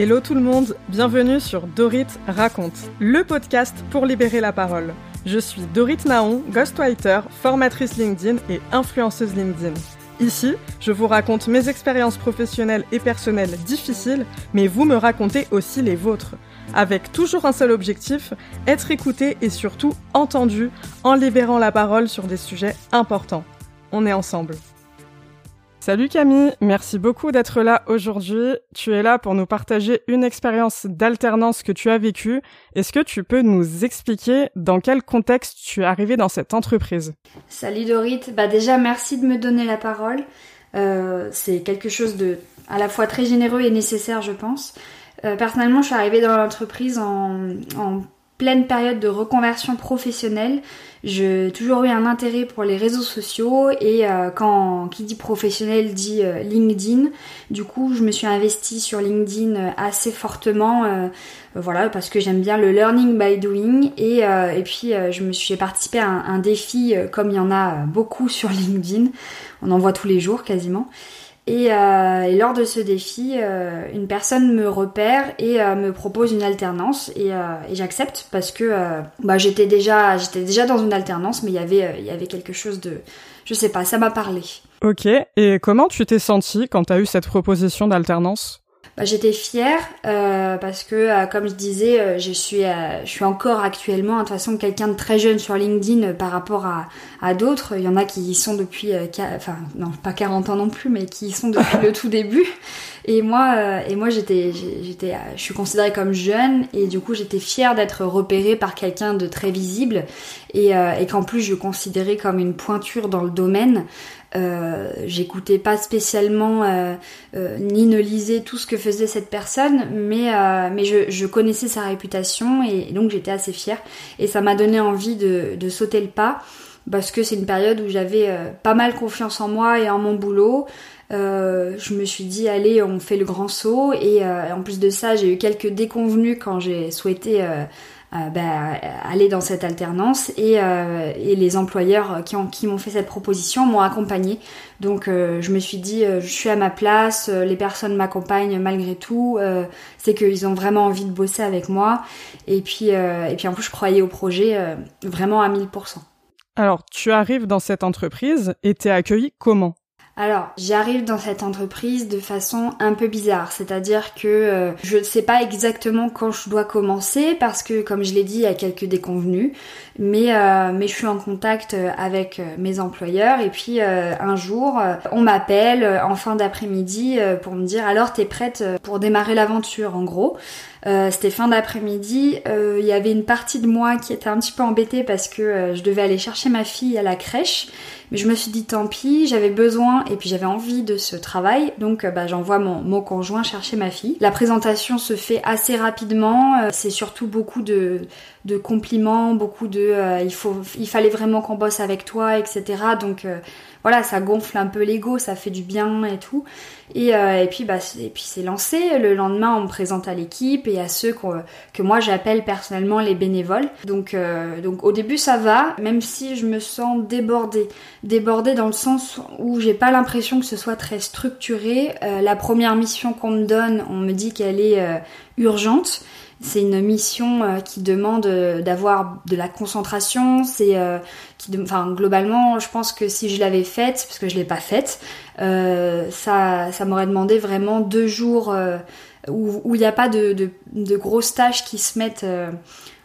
Hello tout le monde, bienvenue sur Dorit Raconte, le podcast pour libérer la parole. Je suis Dorit Naon, ghostwriter, formatrice LinkedIn et influenceuse LinkedIn. Ici, je vous raconte mes expériences professionnelles et personnelles difficiles, mais vous me racontez aussi les vôtres. Avec toujours un seul objectif, être écouté et surtout entendu en libérant la parole sur des sujets importants. On est ensemble. Salut Camille, merci beaucoup d'être là aujourd'hui. Tu es là pour nous partager une expérience d'alternance que tu as vécue. Est-ce que tu peux nous expliquer dans quel contexte tu es arrivée dans cette entreprise? Salut Dorit, bah déjà merci de me donner la parole. Euh, c'est quelque chose de à la fois très généreux et nécessaire je pense. Euh, personnellement je suis arrivée dans l'entreprise en, en pleine période de reconversion professionnelle. J'ai toujours eu un intérêt pour les réseaux sociaux et euh, quand qui dit professionnel dit euh, LinkedIn. Du coup, je me suis investie sur LinkedIn euh, assez fortement, voilà, parce que j'aime bien le learning by doing et, et puis je me suis participé à un défi comme il y en a beaucoup sur LinkedIn. On en voit tous les jours quasiment. Euh, et, lors de ce défi, euh, une personne me repère et euh, me propose une alternance et, j'accepte parce que bah, j'étais déjà j'étais déjà dans une alternance, mais il y avait il y avait quelque chose de je sais pas, ça m'a parlé. Ok. Et comment tu t'es sentie quand tu as eu cette proposition d'alternance? Bah, j'étais fière euh, parce que, euh, comme je disais, euh, je suis, je suis encore actuellement, de toute façon, quelqu'un de très jeune sur LinkedIn par rapport à, à d'autres. Il y en a qui y sont depuis, enfin, non, pas 40 ans non plus, mais qui y sont depuis le tout début. Et moi, et moi, j'étais, j'étais, je suis considérée comme jeune et du coup, j'étais fière d'être repérée par quelqu'un de très visible et, et qu'en plus, je considérais comme une pointure dans le domaine. Euh, j'écoutais pas spécialement euh, euh, ni ne lisais tout ce que faisait cette personne, mais, mais je, je, connaissais sa réputation et, donc j'étais assez fière. Et ça m'a donné envie de, de, sauter le pas parce que c'est une période où j'avais pas mal confiance en moi et en mon boulot. Je me suis dit allez on fait le grand saut et en plus de ça j'ai eu quelques déconvenus quand j'ai souhaité euh, bah, aller dans cette alternance et, euh, les employeurs qui, ont, qui m'ont fait cette proposition m'ont accompagné. Donc euh, je me suis dit je suis à ma place, les personnes m'accompagnent malgré tout, c'est qu'ils ont vraiment envie de bosser avec moi et puis et puis en plus je croyais au projet vraiment à 1000%. Alors tu arrives dans cette entreprise et t'es accueilli comment? Alors, j'arrive dans cette entreprise de façon un peu bizarre, c'est-à-dire que euh, je ne sais pas exactement quand je dois commencer parce que, comme je l'ai dit, il y a quelques déconvenus, mais, euh, mais je suis en contact euh, avec mes employeurs. Et puis un jour, on m'appelle en fin d'après-midi pour me dire alors t'es prête pour démarrer l'aventure en gros? C'était fin d'après-midi, il y avait une partie de moi qui était un petit peu embêtée parce que je devais aller chercher ma fille à la crèche mais je me suis dit tant pis, j'avais besoin et puis j'avais envie de ce travail, donc euh, bah, j'envoie mon, mon conjoint chercher ma fille. La présentation se fait assez rapidement, euh, c'est surtout beaucoup de, de compliments, beaucoup de euh, il faut il fallait vraiment qu'on bosse avec toi, etc. Donc voilà, ça gonfle un peu l'ego, ça fait du bien et tout. Et, euh, et puis bah et puis c'est lancé. Le lendemain, on me présente à l'équipe et à ceux que moi j'appelle personnellement les bénévoles. Donc euh, donc au début ça va, même si je me sens débordée, débordée dans le sens où j'ai pas l'impression que ce soit très structuré. Euh, la première mission qu'on me donne, on me dit qu'elle est urgente. C'est une mission euh, qui demande euh, d'avoir de la concentration. C'est euh, qui, enfin globalement, je pense que si je l'avais faite, parce que je l'ai pas faite, ça, ça m'aurait demandé vraiment deux jours où il n'y a pas de, de, de, grosses tâches qui se mettent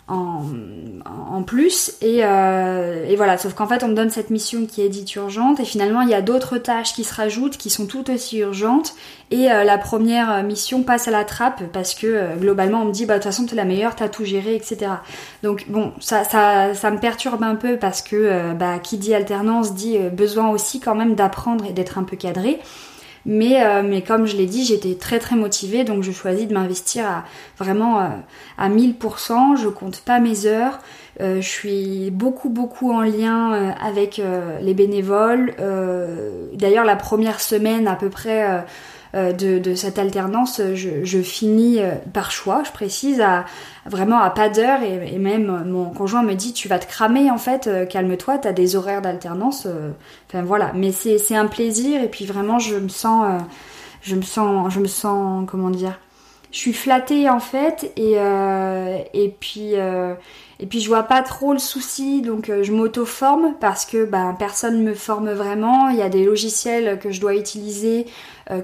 en, plus. Et, euh, et voilà. Sauf qu'en fait on me donne cette mission qui est dite urgente. Et finalement il y a d'autres tâches qui se rajoutent qui sont tout aussi urgentes. Et euh, la première mission passe à la trappe parce que euh, globalement on me dit bah de toute façon t'es la meilleure t'as tout géré etc donc bon ça, ça, ça me perturbe un peu parce que euh, bah qui dit alternance dit besoin aussi quand même d'apprendre et d'être un peu cadré mais, euh, mais comme je l'ai dit, j'étais très très motivée, donc je choisis de m'investir à, vraiment euh, à 1000%. Je compte pas mes heures. Euh, je suis beaucoup beaucoup en lien avec les bénévoles. D'ailleurs, la première semaine à peu près euh, de, cette alternance, je, finis euh, par choix, je précise, à vraiment à pas d'heure et, même euh, mon conjoint me dit tu vas te cramer en fait, calme-toi, t'as des horaires d'alternance. Enfin voilà, mais c'est un plaisir et puis vraiment je me sens, je me sens, je me sens comment dire, je suis flattée en fait et et puis et puis je vois pas trop le souci, donc je m'auto-forme parce que ben, personne me forme vraiment. Il y a des logiciels que je dois utiliser,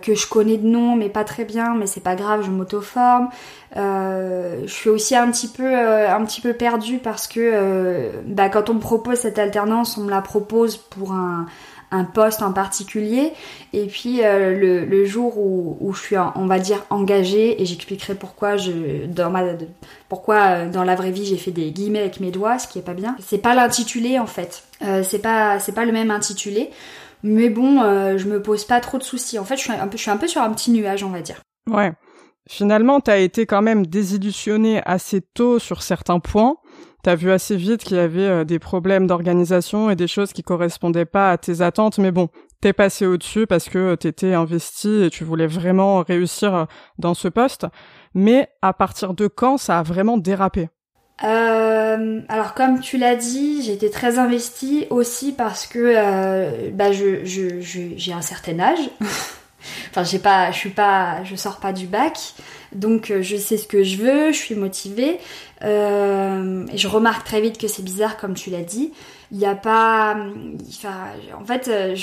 que je connais de nom mais pas très bien, mais c'est pas grave, je m'auto-forme. je suis aussi un petit peu un petit peu perdue parce que ben, quand on me propose cette alternance, on me la propose pour un un poste en particulier. Et puis euh, le, jour où, je suis, on va dire, engagée, et j'expliquerai pourquoi je, dans ma, pourquoi euh, dans la vraie vie j'ai fait des guillemets avec mes doigts, ce qui est pas bien. C'est pas l'intitulé en fait. Euh, c'est pas, c'est pas le même intitulé. Mais bon, je me pose pas trop de soucis. En fait, je suis un peu, je suis un peu sur un petit nuage, on va dire. Ouais. Finalement, t'as été quand même désillusionné assez tôt sur certains points t'as vu assez vite qu'il y avait euh, des problèmes d'organisation et des choses qui correspondaient pas à tes attentes, mais bon, t'es passé au-dessus parce que euh, t'étais investi et tu voulais vraiment réussir euh, dans ce poste. Mais à partir de quand ça a vraiment dérapé? Alors comme tu l'as dit, j'ai été très investie aussi parce que bah je, j'ai un certain âge. enfin j'ai pas, je suis pas, je sors pas du bac. Donc euh, je sais ce que je veux, je suis motivée. Euh, et je remarque très vite que c'est bizarre comme tu l'as dit. Il n'y a pas... En fait, euh.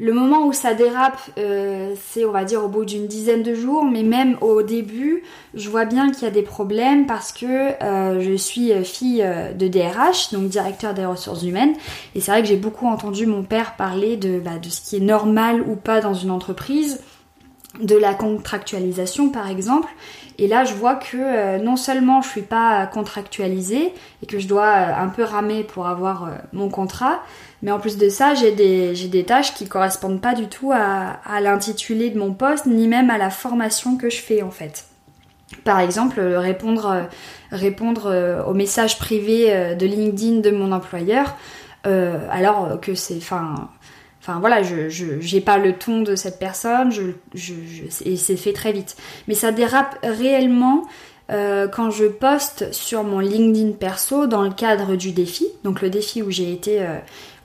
Le moment où ça dérape, c'est on va dire au bout d'une dizaine de jours, mais même au début, je vois bien qu'il y a des problèmes parce que je suis fille de DRH, donc directeur des ressources humaines, et c'est vrai que j'ai beaucoup entendu mon père parler de, bah, de ce qui est normal ou pas dans une entreprise, de la contractualisation par exemple. Et là, je vois que euh, non seulement je suis pas contractualisée et que je dois euh, un peu ramer pour avoir euh, mon contrat, mais en plus de ça, j'ai des, des tâches qui correspondent pas du tout à, à l'intitulé de mon poste, ni même à la formation que je fais en fait. Par exemple, répondre, répondre aux messages privés de LinkedIn de mon employeur, alors que c'est, enfin, Enfin voilà, je j'ai pas le ton de cette personne, et c'est fait très vite. Mais ça dérape réellement euh, quand je poste sur mon LinkedIn perso dans le cadre du défi, donc le défi où j'ai été euh,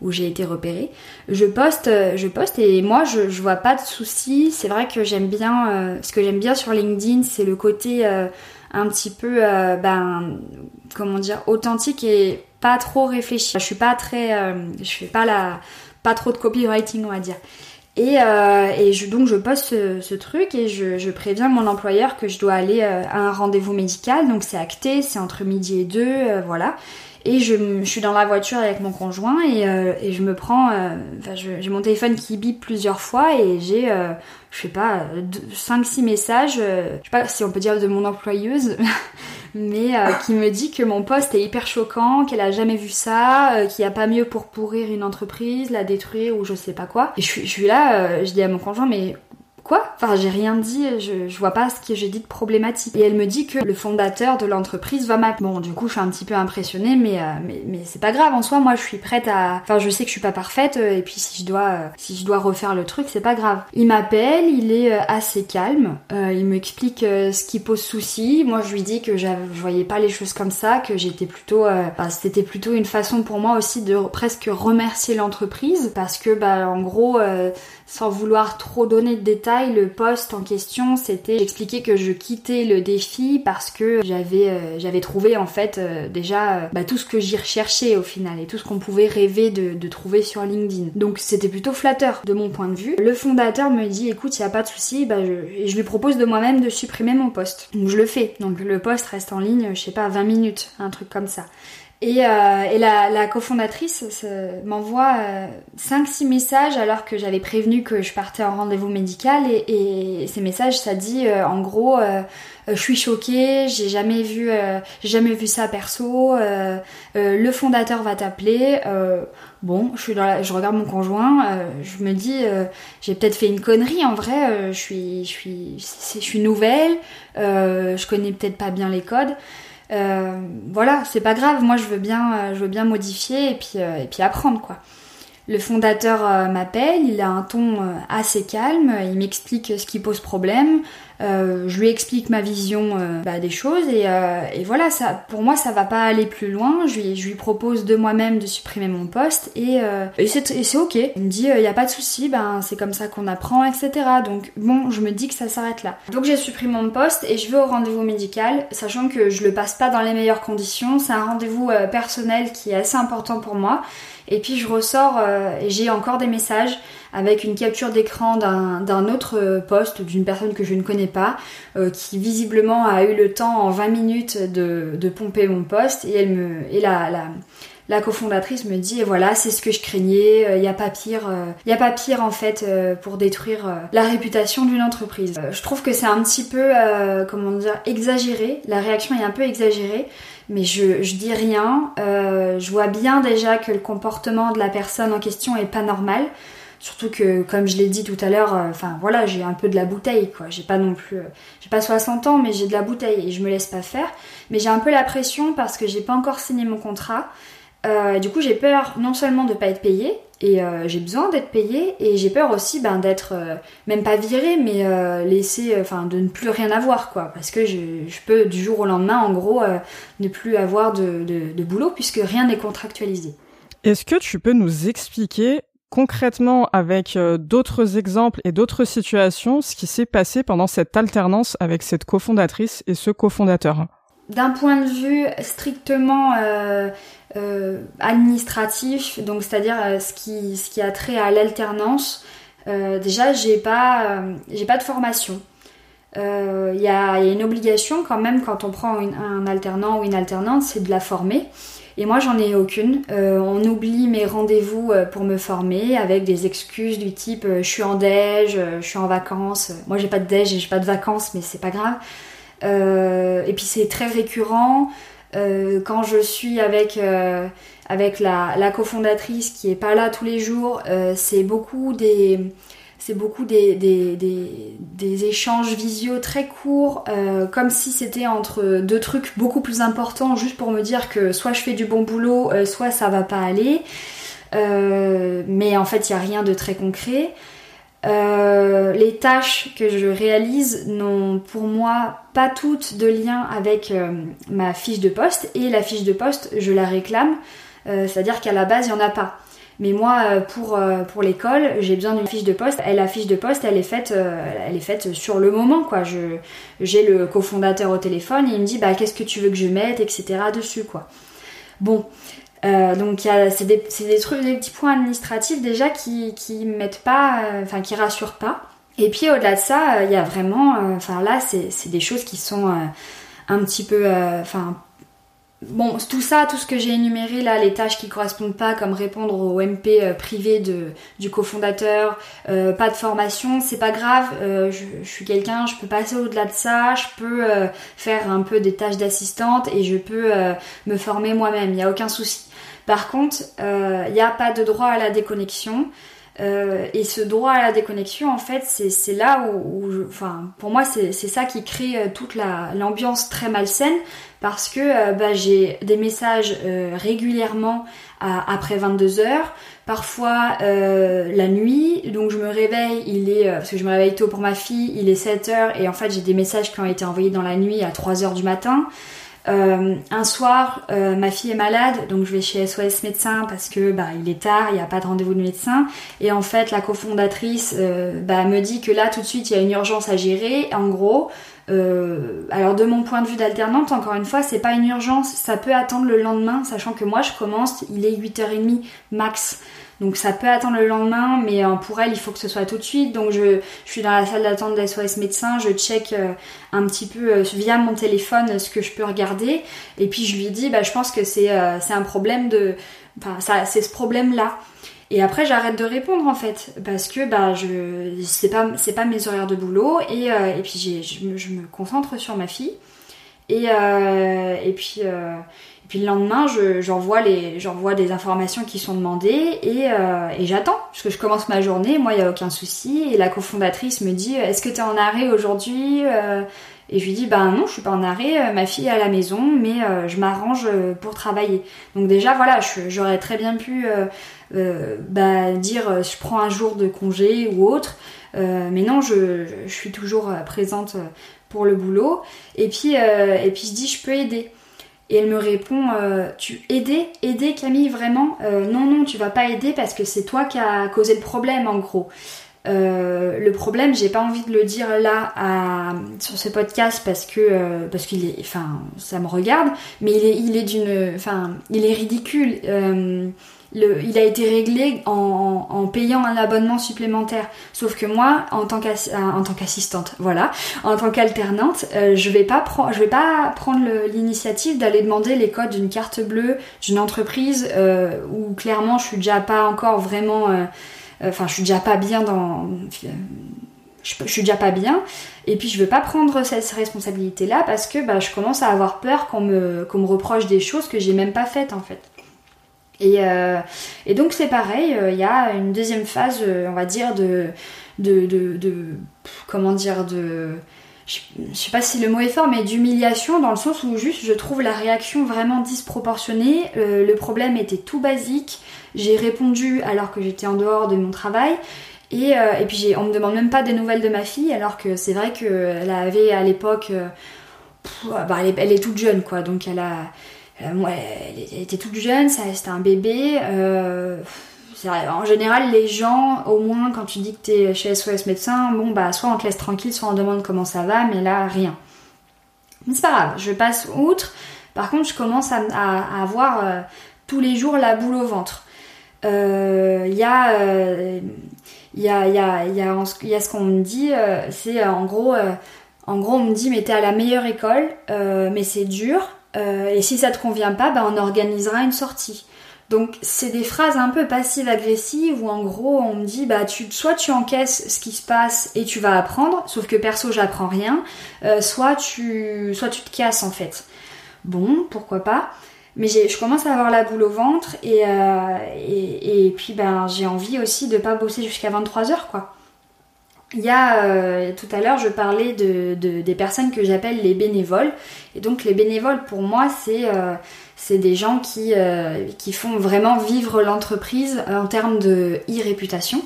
été repérée. Je poste, euh, je poste et moi je, je vois pas de soucis. C'est vrai que j'aime bien, ce que j'aime bien sur LinkedIn, c'est le côté un petit peu, ben comment dire, authentique et pas trop réfléchi. Je suis pas très, je fais pas la pas trop de copywriting, on va dire. Et, euh, et je, donc je poste ce, truc et je, je, préviens mon employeur que je dois aller euh, à un rendez-vous médical. Donc c'est acté, c'est entre midi et deux, euh, voilà. Et je, suis dans la voiture avec mon conjoint et, et je me prends, enfin j'ai mon téléphone qui bip plusieurs fois et j'ai, je sais pas, 5-6 messages, je sais pas si on peut dire de mon employeuse, mais euh, qui me dit que mon poste est hyper choquant, qu'elle a jamais vu ça, euh, qu'il n'y a pas mieux pour pourrir une entreprise, la détruire ou je sais pas quoi. Et je suis, là, euh, je dis à mon conjoint, mais Quoi? Enfin, j'ai rien dit, je, je vois pas ce que j'ai dit de problématique. Et elle me dit que le fondateur de l'entreprise va m'appeler. Bon, du coup, je suis un petit peu impressionnée, mais, euh, mais, mais c'est pas grave en soi. Moi, je suis prête à. Enfin, je sais que je suis pas parfaite, euh, et puis si je dois, euh, si je dois refaire le truc, c'est pas grave. Il m'appelle, il est assez calme, il m'explique ce qui pose souci. Moi, je lui dis que je voyais pas les choses comme ça, que j'étais plutôt. C'était plutôt une façon pour moi aussi de presque remercier l'entreprise, parce que, bah, en gros, sans vouloir trop donner de détails, le poste en question, c'était expliquer que je quittais le défi parce que j'avais euh, j'avais trouvé en fait euh, déjà euh, bah, tout ce que j'y recherchais au final et tout ce qu'on pouvait rêver de, trouver sur LinkedIn. Donc c'était plutôt flatteur de mon point de vue. Le fondateur me dit écoute, il y a pas de souci, bah, je, je lui propose de moi-même de supprimer mon poste. Donc je le fais. Donc le poste reste en ligne, je sais pas, 20 minutes, un truc comme ça. Et, euh, et la, la cofondatrice m'envoie euh, 5-6 messages alors que j'avais prévenu que je partais en rendez-vous médical et, et, ces messages ça dit euh, en gros euh, je suis choquée, j'ai jamais vu jamais vu ça perso, le fondateur va t'appeler. bon, je suis dans la, je regarde mon conjoint, je me dis j'ai peut-être fait une connerie en vrai, je suis je suis je suis nouvelle, je connais peut-être pas bien les codes. Euh, voilà, c'est pas grave. Moi, je veux bien, euh, je veux bien modifier et puis euh, et puis apprendre quoi. Le fondateur m'appelle, il a un ton assez calme, il m'explique ce qui pose problème. Euh, je lui explique ma vision euh, bah, des choses et, euh, voilà, pour moi ça va pas aller plus loin. Je lui, propose de moi-même de supprimer mon poste et, c'est ok. Il me dit il y a pas de souci, ben c'est comme ça qu'on apprend, etc. Donc bon, je me dis que ça s'arrête là. Donc j'ai supprimé mon poste et je vais au rendez-vous médical, sachant que je le passe pas dans les meilleures conditions. C'est un rendez-vous personnel qui est assez important pour moi. Et puis je ressors et j'ai encore des messages avec une capture d'écran d'un autre poste d'une personne que je ne connais pas, euh, qui visiblement a eu le temps en 20 minutes de, de pomper mon poste. Et elle me et la, la cofondatrice me dit voilà c'est ce que je craignais il euh, n'y a pas pire euh, a pas pire en fait pour détruire la réputation d'une entreprise. Je trouve que c'est un petit peu comment dire exagéré. La réaction est un peu exagérée mais je, je dis rien. Je vois bien déjà que le comportement de la personne en question est pas normal Surtout que, comme je l'ai dit tout à l'heure, euh, enfin voilà, j'ai un peu de la bouteille, quoi. J'ai pas non plus, euh, j'ai pas 60 ans, mais j'ai de la bouteille et je me laisse pas faire. Mais j'ai un peu la pression parce que j'ai pas encore signé mon contrat. Euh, du coup, j'ai peur non seulement de pas être payée, et j'ai besoin d'être payée, et j'ai peur aussi ben, d'être, même pas virée, mais laissée, enfin de ne plus rien avoir, quoi. Parce que je, peux du jour au lendemain, en gros, ne plus avoir de, de boulot puisque rien n'est contractualisé. Est-ce que tu peux nous expliquer concrètement avec euh, d'autres exemples et d'autres situations ce qui s'est passé pendant cette alternance avec cette cofondatrice et ce cofondateur D'un point de vue strictement euh, euh, administratif, donc c'est-à-dire ce, qui, ce qui a trait à l'alternance, déjà j'ai pas, j'ai pas de formation. Il y, a, une obligation quand même quand on prend un alternant ou une alternante, c'est de la former. Et moi, j'en ai aucune. Euh, on oublie mes rendez-vous euh, pour me former avec des excuses du type euh, je suis en déj, je suis en vacances. Moi, j'ai pas de déj et j'ai pas de vacances, mais c'est pas grave. et puis c'est très récurrent. quand je suis avec avec la, la cofondatrice qui est pas là tous les jours, c'est beaucoup des c'est beaucoup des, échanges visio très courts, euh, comme si c'était entre deux trucs beaucoup plus importants, juste pour me dire que soit je fais du bon boulot, euh, soit ça va pas aller. Euh, mais en fait, il n'y a rien de très concret. les tâches que je réalise n'ont pour moi pas toutes de lien avec ma fiche de poste et la fiche de poste, je la réclame. C'est-à-dire qu'à la base, il n'y en a pas. Mais moi, euh, pour, euh, pour l'école, j'ai besoin d'une fiche de poste. Et la fiche de poste, elle est faite, euh, elle est faite sur le moment, quoi. J'ai le cofondateur au téléphone et il me dit, bah, qu'est-ce que tu veux que je mette, etc. dessus, quoi. Bon. donc c'est des, des, trucs, des petits points administratifs déjà qui, qui mettent pas, enfin qui rassurent pas. Et puis au-delà de ça, il y a vraiment, enfin là c'est des choses qui sont un petit peu, enfin Bon, tout ça, tout ce que j'ai énuméré là, les tâches qui correspondent pas, comme répondre au MP euh, privé de, du cofondateur, euh, pas de formation, c'est pas grave. Euh, je, suis quelqu'un, je peux passer au-delà de ça, je peux faire un peu des tâches d'assistante et je peux me former moi-même. Il n'y a aucun souci. Par contre, il n'y a pas de droit à la déconnexion. Euh, et ce droit à la déconnexion, en fait, c'est là où, enfin, pour moi, c'est ça qui crée euh, toute l'ambiance très malsaine parce que euh, bah, j'ai des messages régulièrement après 22 heures, parfois la nuit, donc je me réveille, il est, parce que je me réveille tôt pour ma fille, il est 7 heures et en fait j'ai des messages qui ont été envoyés dans la nuit à 3 heures du matin. Euh, un soir, euh, ma fille est malade, donc je vais chez SOS médecin parce que bah il est tard, il n'y a pas de rendez-vous de médecin. Et en fait, la cofondatrice euh, bah, me dit que là tout de suite il y a une urgence à gérer. En gros, alors de mon point de vue d'alternante, encore une fois, c'est pas une urgence, ça peut attendre le lendemain, sachant que moi je commence, il est 8h30 max. Donc ça peut attendre le lendemain, mais euh, pour elle, il faut que ce soit tout de suite. Donc je, suis dans la salle d'attente d'SOS médecin, je check euh, un petit peu euh, via mon téléphone ce que je peux regarder. Et puis je lui dis, bah, je pense que c'est un problème de... Enfin, c'est ce problème-là. Et après, j'arrête de répondre en fait, parce que bah, je c'est pas, pas mes horaires de boulot, et, et puis je je me, concentre sur ma fille. Et, et puis puis le lendemain, j'envoie les, j'envoie des informations qui sont demandées et, euh, et j'attends, parce que je commence ma journée, moi il n'y a aucun souci. Et la cofondatrice me dit, est-ce que tu es en arrêt aujourd'hui euh, Et je lui dis bah non, je suis pas en arrêt, ma fille est à la maison, mais je m'arrange pour travailler. Donc déjà voilà, j'aurais très bien pu bah, dire je prends un jour de congé ou autre, mais non, je, je suis toujours présente pour le boulot. Et puis et puis je dis je peux aider. Et elle me répond euh, Tu aider Aider Camille vraiment? Euh, Non, non, tu vas pas aider parce que c'est toi qui as causé le problème en gros. Euh, le problème, j'ai pas envie de le dire là sur ce podcast parce que qu'il est, enfin, ça me regarde, mais il est, il est d'une, enfin, il est ridicule il a été réglé en, payant un abonnement supplémentaire. Sauf que moi, en tant euh, qu'assistante, voilà, en tant qu'alternante, euh, je vais pas je vais pas prendre l'initiative d'aller demander les codes d'une carte bleue d'une entreprise euh, où clairement je suis déjà pas encore vraiment, enfin je suis déjà pas bien dans, je, suis déjà pas bien. Et puis je veux pas prendre cette responsabilité là parce que bah, je commence à avoir peur qu'on me, me reproche des choses que j'ai même pas faites en fait. Euh, et, donc c'est pareil, euh, il y a une deuxième phase, euh, on va dire, de, de, comment dire, de, je, sais pas si le mot est fort, mais d'humiliation dans le sens où juste je trouve la réaction vraiment disproportionnée. le problème était tout basique. J'ai répondu alors que j'étais en dehors de mon travail. Et, et puis on me demande même pas des nouvelles de ma fille, alors que c'est vrai qu'elle avait à l'époque, bah, elle, est toute jeune quoi, donc elle a, moi, elle était toute jeune, c'était un bébé. Euh, en général, les gens, au moins quand tu dis que t'es chez SOS médecin, bon bah soit on te laisse tranquille, soit on demande comment ça va, mais là rien. Mais c'est pas grave, je passe outre. Par contre, je commence à, avoir euh, tous les jours la boule au ventre. Il y a, il y a, y a, y a, ce qu'on me dit, c'est en gros, en gros, on me dit mais t'es à la meilleure école, mais c'est dur. Euh, et si ça te convient pas, bah, on organisera une sortie. Donc c'est des phrases un peu passives-agressives où en gros on me dit bah tu soit tu encaisses ce qui se passe et tu vas apprendre, sauf que perso j'apprends rien, euh, soit tu soit tu te casses en fait. Bon, pourquoi pas. Mais je commence à avoir la boule au ventre et, euh, et, et, puis ben j'ai envie aussi de pas bosser jusqu'à 23h quoi. Il y a euh, tout à l'heure, je parlais de, des personnes que j'appelle les bénévoles. Et donc les bénévoles, pour moi, c'est euh, des gens qui, euh, qui font vraiment vivre l'entreprise en termes de e-réputation.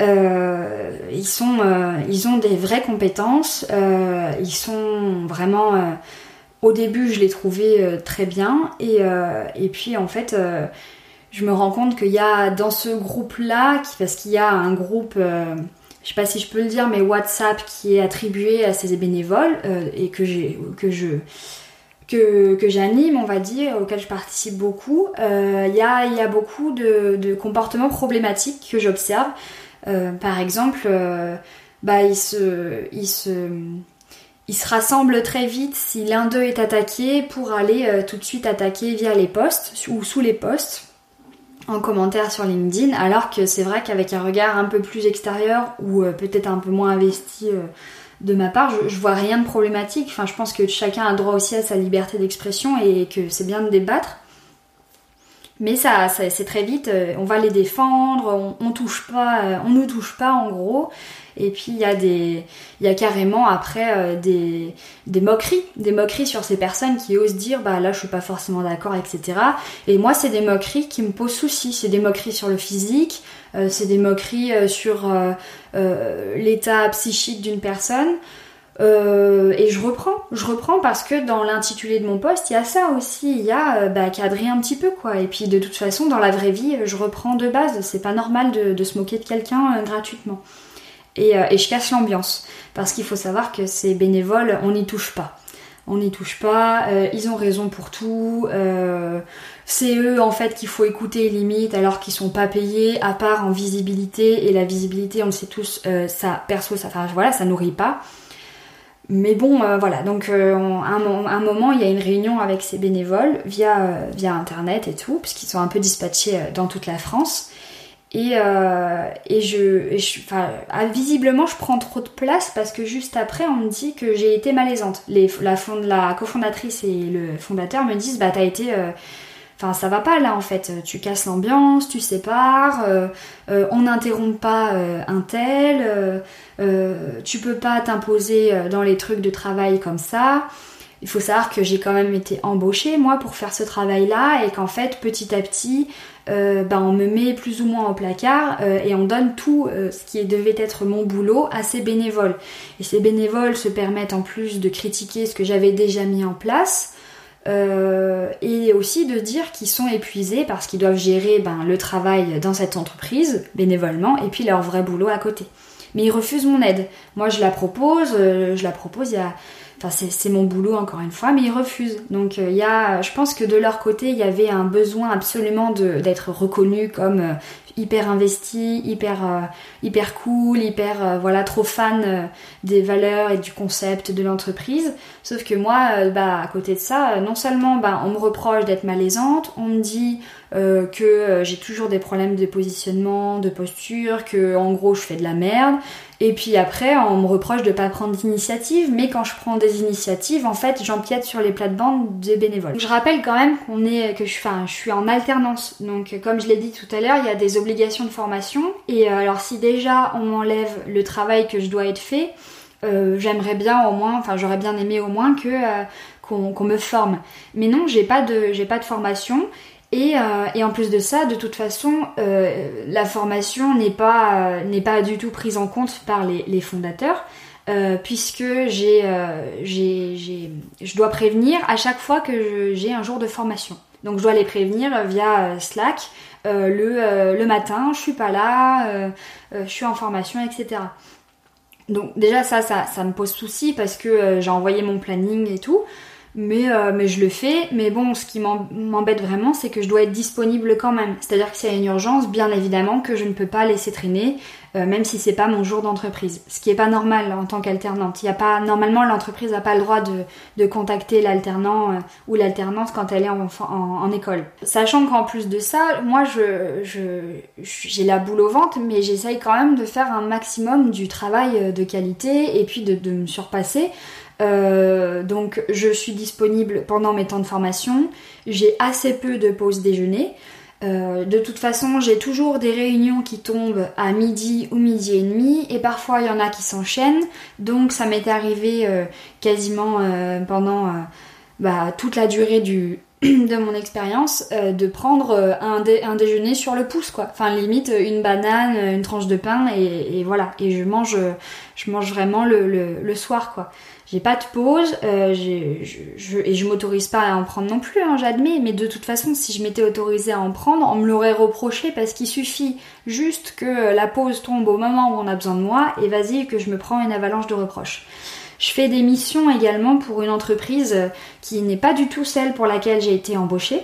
ils, sont, ils ont des vraies compétences. ils sont vraiment... au début, je les trouvais très bien. Et, et puis, en fait je me rends compte qu'il y a dans ce groupe-là, parce qu'il y a un groupe je sais pas si je peux le dire, mais WhatsApp qui est attribué à ces bénévoles euh, et que j'ai que je que, que j'anime, on va dire, auquel je participe beaucoup, euh, il y, a, y, a, beaucoup de, de comportements problématiques que j'observe. Euh, par exemple, bah, ils se, se, ils se rassemblent très vite si l'un d'eux est attaqué pour aller tout de suite attaquer via les posts ou sous les posts en commentaire sur LinkedIn, alors que c'est vrai qu'avec un regard un peu plus extérieur ou euh, peut-être un peu moins investi euh, de ma part, je, vois rien de problématique. Enfin, je pense que chacun a droit aussi à sa liberté d'expression et que c'est bien de débattre. Mais ça, c'est très vite, euh, on va les défendre, on, on touche pas, on nous touche pas en gros. Et puis il y a des, il y a carrément après euh, des, des moqueries, des moqueries sur ces personnes qui osent dire bah là je suis pas forcément d'accord, etc. Et moi c'est des moqueries qui me posent souci, c'est des moqueries sur le physique, euh, c'est des moqueries euh, sur l'état psychique d'une personne. Et je reprends, je reprends parce que dans l'intitulé de mon poste, il y a ça aussi, il y a bah, cadrer un petit peu quoi. Et puis de toute façon, dans la vraie vie, je reprends de base. C'est pas normal de, se moquer de quelqu'un gratuitement. Euh, et, je casse l'ambiance. Parce qu'il faut savoir que ces bénévoles, on n'y touche pas. On n'y touche pas, euh, ils ont raison pour tout. Euh, c'est eux en fait qu'il faut écouter limite alors qu'ils sont pas payés, à part en visibilité. Et la visibilité, on le sait tous, ça perso, ça, voilà, ça nourrit pas. Mais bon, voilà, donc à un, moment, il y a une réunion avec ces bénévoles via, via internet et tout, puisqu'ils sont un peu dispatchés dans toute la France. Et, euh, et, je, enfin, ah, visiblement, je prends trop de place parce que juste après, on me dit que j'ai été malaisante. La, la cofondatrice et le fondateur me disent, bah, t'as été, euh, Enfin, ça va pas là en fait. Tu casses l'ambiance, tu sépares, euh, euh, on n'interrompt pas euh, un tel, tu peux pas t'imposer dans les trucs de travail comme ça. Il faut savoir que j'ai quand même été embauchée moi pour faire ce travail-là et qu'en fait petit à petit, ben, on me met plus ou moins au placard et on donne tout ce qui devait être mon boulot à ces bénévoles. Et ces bénévoles se permettent en plus de critiquer ce que j'avais déjà mis en place. Euh, et aussi de dire qu'ils sont épuisés parce qu'ils doivent gérer ben, le travail dans cette entreprise bénévolement et puis leur vrai boulot à côté. Mais ils refusent mon aide. Moi je la propose, euh, je la propose, il y a Enfin, c'est mon boulot encore une fois, mais ils refusent. Donc il euh, y a, je pense que de leur côté, il y avait un besoin absolument d'être reconnu comme euh, hyper investi, hyper euh, hyper cool, hyper voilà trop fan des valeurs et du concept de l'entreprise. Sauf que moi, bah à côté de ça, non seulement bah, on me reproche d'être malaisante, on me dit que j'ai toujours des problèmes de positionnement, de posture, que en gros je fais de la merde, et puis après, on me reproche de pas prendre d'initiative, mais quand je prends des initiatives, en fait, j'empiète sur les plates-bandes des bénévoles. Je rappelle quand même qu'on est, que je, je suis en alternance. Donc, comme je l'ai dit tout à l'heure, il y a des obligations de formation. Et euh, alors, si déjà on m'enlève le travail que je dois être fait, euh, j'aimerais bien au moins, enfin, j'aurais bien aimé au moins que euh, qu'on me forme. Mais non, j'ai pas de, j'ai pas de formation. Euh, et, en plus de ça, de toute façon, euh, la formation n'est pas, n'est pas du tout prise en compte par les, fondateurs, euh, puisque j'ai, j'ai, je dois prévenir à chaque fois que j'ai un jour de formation. Donc je dois les prévenir via Slack le, le matin, je suis pas là, je suis en formation, etc. Donc déjà ça, ça, ça me pose souci parce que j'ai envoyé mon planning et tout. Mais, euh, mais je le fais. Mais bon, ce qui m'embête vraiment, c'est que je dois être disponible quand même. C'est-à-dire que s'il y a une urgence, bien évidemment que je ne peux pas laisser traîner, euh, même si c'est pas mon jour d'entreprise. Ce qui est pas normal en tant qu'alternante. Il y a pas normalement l'entreprise n'a pas le droit de, de contacter l'alternant euh, ou l'alternante quand elle est en, en, école. Sachant qu'en plus de ça, moi je j'ai la boule au ventre, mais j'essaye quand même de faire un maximum du travail de qualité et puis de, de me surpasser. Euh, donc je suis disponible pendant mes temps de formation. J'ai assez peu de pauses déjeuner. Euh, de toute façon, j'ai toujours des réunions qui tombent à midi ou midi et demi, et parfois il y en a qui s'enchaînent. Donc ça m'est arrivé euh, quasiment pendant bah, toute la durée du, de mon expérience de prendre un, un, déjeuner sur le pouce quoi. Enfin limite une banane, une tranche de pain et, voilà. Et je mange, je mange vraiment le, le soir quoi. J'ai pas de pause, euh, je, et je m'autorise pas à en prendre non plus, hein, j'admets, mais de toute façon, si je m'étais autorisée à en prendre, on me l'aurait reproché parce qu'il suffit juste que la pause tombe au moment où on a besoin de moi et vas-y que je me prends une avalanche de reproches. Je fais des missions également pour une entreprise qui n'est pas du tout celle pour laquelle j'ai été embauchée.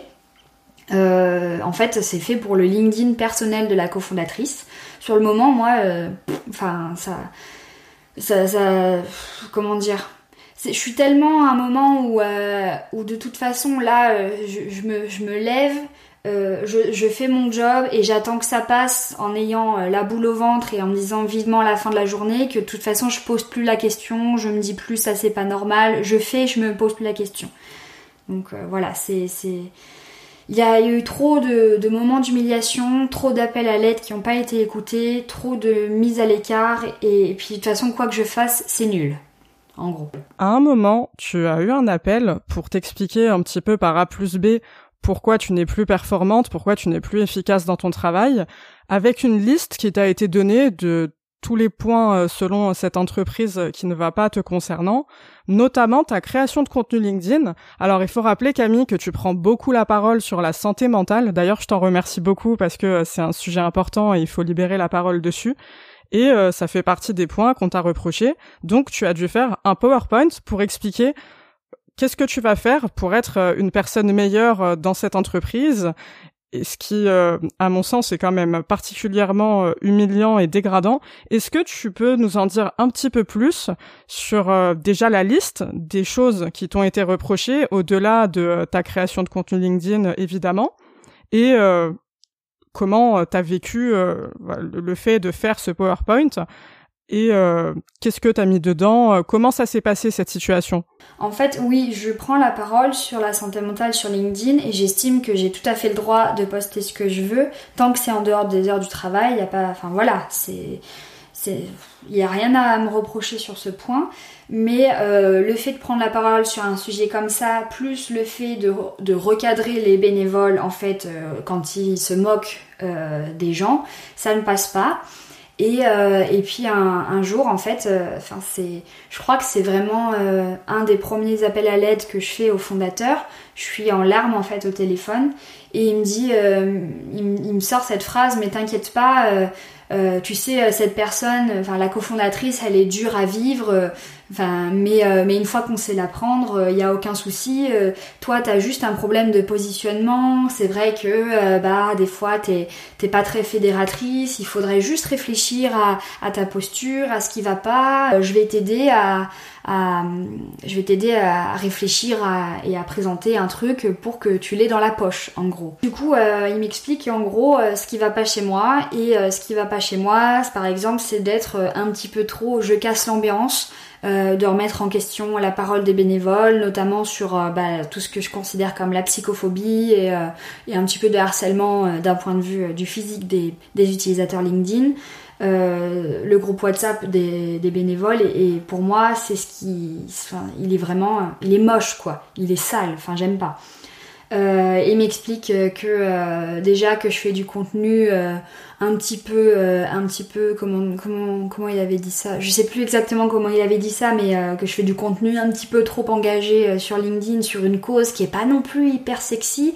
Euh, en fait, c'est fait pour le LinkedIn personnel de la cofondatrice. Sur le moment, moi, euh, enfin, ça, ça, comment dire, je suis tellement à un moment où, euh, de toute façon là euh, je, me, lève, euh, je, fais mon job et j'attends que ça passe en ayant la boule au ventre et en me disant vivement la fin de la journée que de toute façon je pose plus la question, je me dis plus ça c'est pas normal, je fais, je me pose plus la question. Donc voilà, c'est il y a eu trop de, moments d'humiliation, trop d'appels à l'aide qui n'ont pas été écoutés, trop de mise à l'écart et puis de toute façon quoi que je fasse c'est nul en gros. À un moment, tu as eu un appel pour t'expliquer un petit peu par A plus B pourquoi tu n'es plus performante, pourquoi tu n'es plus efficace dans ton travail, avec une liste qui t'a été donnée de tous les points euh, selon cette entreprise qui ne va pas te concernant, notamment ta création de contenu LinkedIn. Alors il faut rappeler Camille que tu prends beaucoup la parole sur la santé mentale. D'ailleurs, je t'en remercie beaucoup parce que euh, c'est un sujet important et il faut libérer la parole dessus et euh, ça fait partie des points qu'on t'a reproché. Donc tu as dû faire un PowerPoint pour expliquer qu'est-ce que tu vas faire pour être euh, une personne meilleure euh, dans cette entreprise. Et ce qui, à mon sens, est quand même particulièrement humiliant et dégradant. Est-ce que tu peux nous en dire un petit peu plus sur déjà la liste des choses qui t'ont été reprochées, au-delà de ta création de contenu LinkedIn, évidemment, et comment euh, tu as vécu euh, le fait de faire ce PowerPoint et euh, qu'est-ce que tu as mis dedans Comment ça s'est passé cette situation? En fait, oui, je prends la parole sur la santé mentale sur LinkedIn et j'estime que j'ai tout à fait le droit de poster ce que je veux tant que c'est en dehors des heures du travail. Il y a pas, enfin voilà, c'est il n'y a rien à me reprocher sur ce point, mais euh, le fait de prendre la parole sur un sujet comme ça, plus le fait de, recadrer les bénévoles en fait euh, quand ils se moquent euh, des gens, ça ne passe pas. Et, et puis un, jour en fait, enfin c'est, je crois que c'est vraiment un des premiers appels à l'aide que je fais au fondateur. Je suis en larmes en fait au téléphone et il me dit, il, il, me sort cette phrase, mais t'inquiète pas euh, tu sais, euh, cette personne, enfin la cofondatrice, elle est dure à vivre, euh, enfin, mais, mais une fois qu'on sait la prendre, il n'y a aucun souci. toi, tu as juste un problème de positionnement. C'est vrai que bah des fois, t'es pas très fédératrice. Il faudrait juste réfléchir à, à ta posture, à ce qui va pas. je vais t'aider à, je vais t'aider à réfléchir et à présenter un truc pour que tu l'aies dans la poche, en gros. Du coup, euh, il m'explique en gros euh, ce qui va pas chez moi et euh, ce qui va pas chez moi, par exemple, c'est d'être un petit peu trop, je casse l'ambiance. De remettre en question la parole des bénévoles, notamment sur bah, tout ce que je considère comme la psychophobie et, un petit peu de harcèlement d'un point de vue du physique des, des utilisateurs LinkedIn. Euh, le groupe WhatsApp des, bénévoles et, pour moi c'est ce qui enfin, il est vraiment il est moche quoi. Il est sale. Enfin j'aime pas euh, il m'explique que euh, déjà que je fais du contenu un petit peu un petit peu comment comment comment il avait dit ça. Je sais plus exactement comment il avait dit ça mais que je fais du contenu un petit peu trop engagé sur LinkedIn sur une cause qui est pas non plus hyper sexy.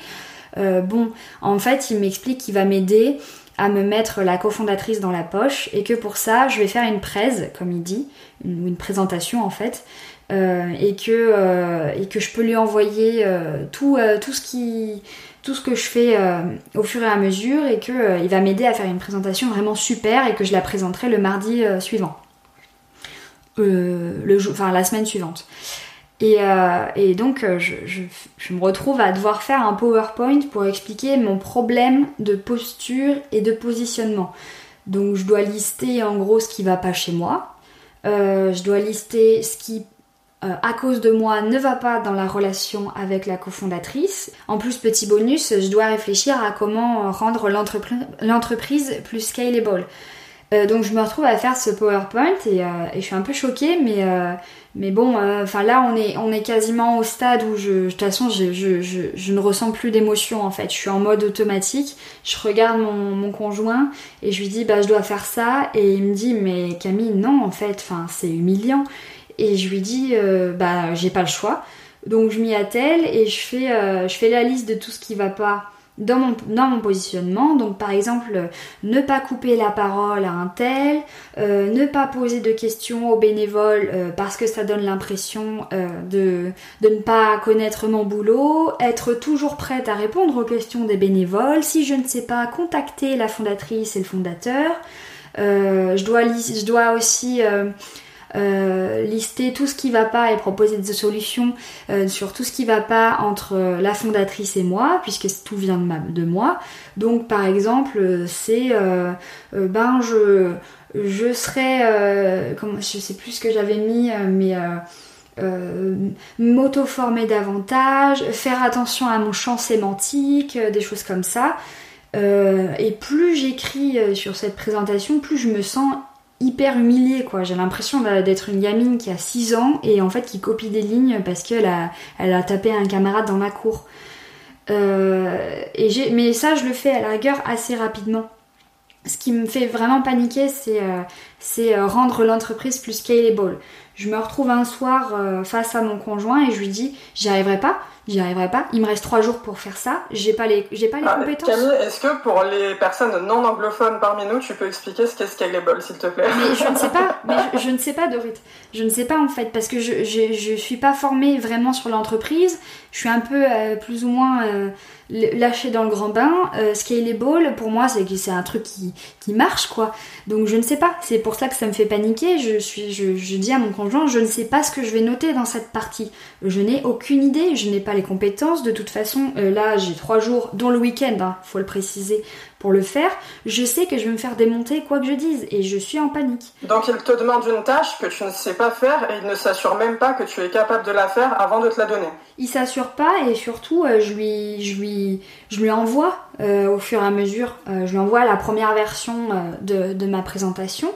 Bon en fait il m'explique qu'il va m'aider à me mettre la cofondatrice dans la poche et que pour ça je vais faire une presse comme il dit une, une présentation en fait euh, et que euh, et que je peux lui envoyer euh, tout tout ce qui tout ce que je fais au fur et à mesure et que il va m'aider à faire une présentation vraiment super et que je la présenterai le mardi suivant enfin la semaine suivante euh, et, donc, euh, je, me retrouve à devoir faire un PowerPoint pour expliquer mon problème de posture et de positionnement. Donc, je dois lister en gros ce qui va pas chez moi. Je dois lister ce qui, à cause de moi, ne va pas dans la relation avec la cofondatrice. En plus, petit bonus, je dois réfléchir à comment rendre l'entreprise plus scalable. donc, je me retrouve à faire ce PowerPoint et, je suis un peu choquée, mais mais bon, euh, enfin là, on est, on est quasiment au stade où je, de toute façon, je, je, je, ne ressens plus d'émotion en fait. Je suis en mode automatique. Je regarde mon, mon, conjoint et je lui dis, bah, je dois faire ça. Et il me dit, mais Camille, non, en fait, enfin, c'est humiliant. Et je lui dis, euh, bah, j'ai pas le choix. Donc je m'y attelle et je fais, euh, je fais la liste de tout ce qui va pas dans mon, dans mon positionnement. Donc par exemple, ne pas couper la parole à un tel, euh, ne pas poser de questions aux bénévoles parce que ça donne l'impression de, de ne pas connaître mon boulot, être toujours prête à répondre aux questions des bénévoles. Si je ne sais pas, contacter la fondatrice et le fondateur. je, dois, je dois aussi euh, lister tout ce qui va pas et proposer des solutions euh, sur tout ce qui va pas entre euh, la fondatrice et moi, puisque tout vient de, moi. Donc par exemple, c'est ben je serais comment je sais plus ce que j'avais mis mais m'auto-former davantage, faire attention à mon champ sémantique, des choses comme ça. et plus j'écris sur cette présentation, plus je me sens hyper humiliée quoi. J'ai l'impression d'être une gamine qui a 6 ans et en fait qui copie des lignes parce qu'elle a, elle a tapé un camarade dans la cour. Euh, et mais ça je le fais à la rigueur assez rapidement. Ce qui me fait vraiment paniquer c'est euh, euh, rendre l'entreprise plus scalable. Je me retrouve un soir face à mon conjoint et je lui dis j'y arriverai pas j'y arriverai pas. Il me reste trois jours pour faire ça. J'ai pas les, j'ai pas les ah, compétences. Camille, est-ce que pour les personnes non anglophones parmi nous, tu peux expliquer ce qu'est Scalable, s'il te plaît? Mais je ne sais pas. Mais je, ne sais pas, Dorit. Je ne sais pas en fait parce que je je, je suis pas formée vraiment sur l'entreprise. Je suis un peu euh, plus ou moins euh, lâchée dans le grand bain. Euh, scalable, pour moi, c'est c'est un truc qui qui marche quoi. Donc je ne sais pas. C'est pour ça que ça me fait paniquer. Je suis, je, je dis à mon conjoint, je ne sais pas ce que je vais noter dans cette partie. Je n'ai aucune idée. Je n'ai pas pas les compétences. De toute façon, euh, là, j'ai trois jours, dont le week-end, hein, faut le préciser, pour le faire. Je sais que je vais me faire démonter quoi que je dise et je suis en panique. Donc il te demande une tâche que tu ne sais pas faire et il ne s'assure même pas que tu es capable de la faire avant de te la donner. Il s'assure pas et surtout, euh, je lui, je lui, je lui envoie euh, au fur et à mesure, je lui envoie la première version de, de ma présentation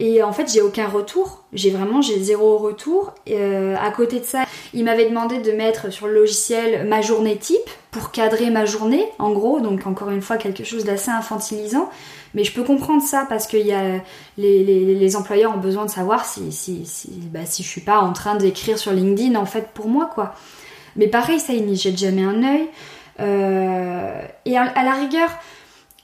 et en fait, j'ai aucun retour. J'ai vraiment, j'ai zéro retour. Euh, à côté de ça, il m'avait demandé de mettre sur le logiciel ma journée type pour cadrer ma journée, en gros. Donc encore une fois, quelque chose d'assez infantilisant. Mais je peux comprendre ça parce que y a, les, employeurs ont besoin de savoir si, si, si, bah, si je suis pas en train d'écrire sur LinkedIn en fait pour moi quoi. Mais pareil, ça, il n'y jette jamais un œil. Euh, et à, à la rigueur,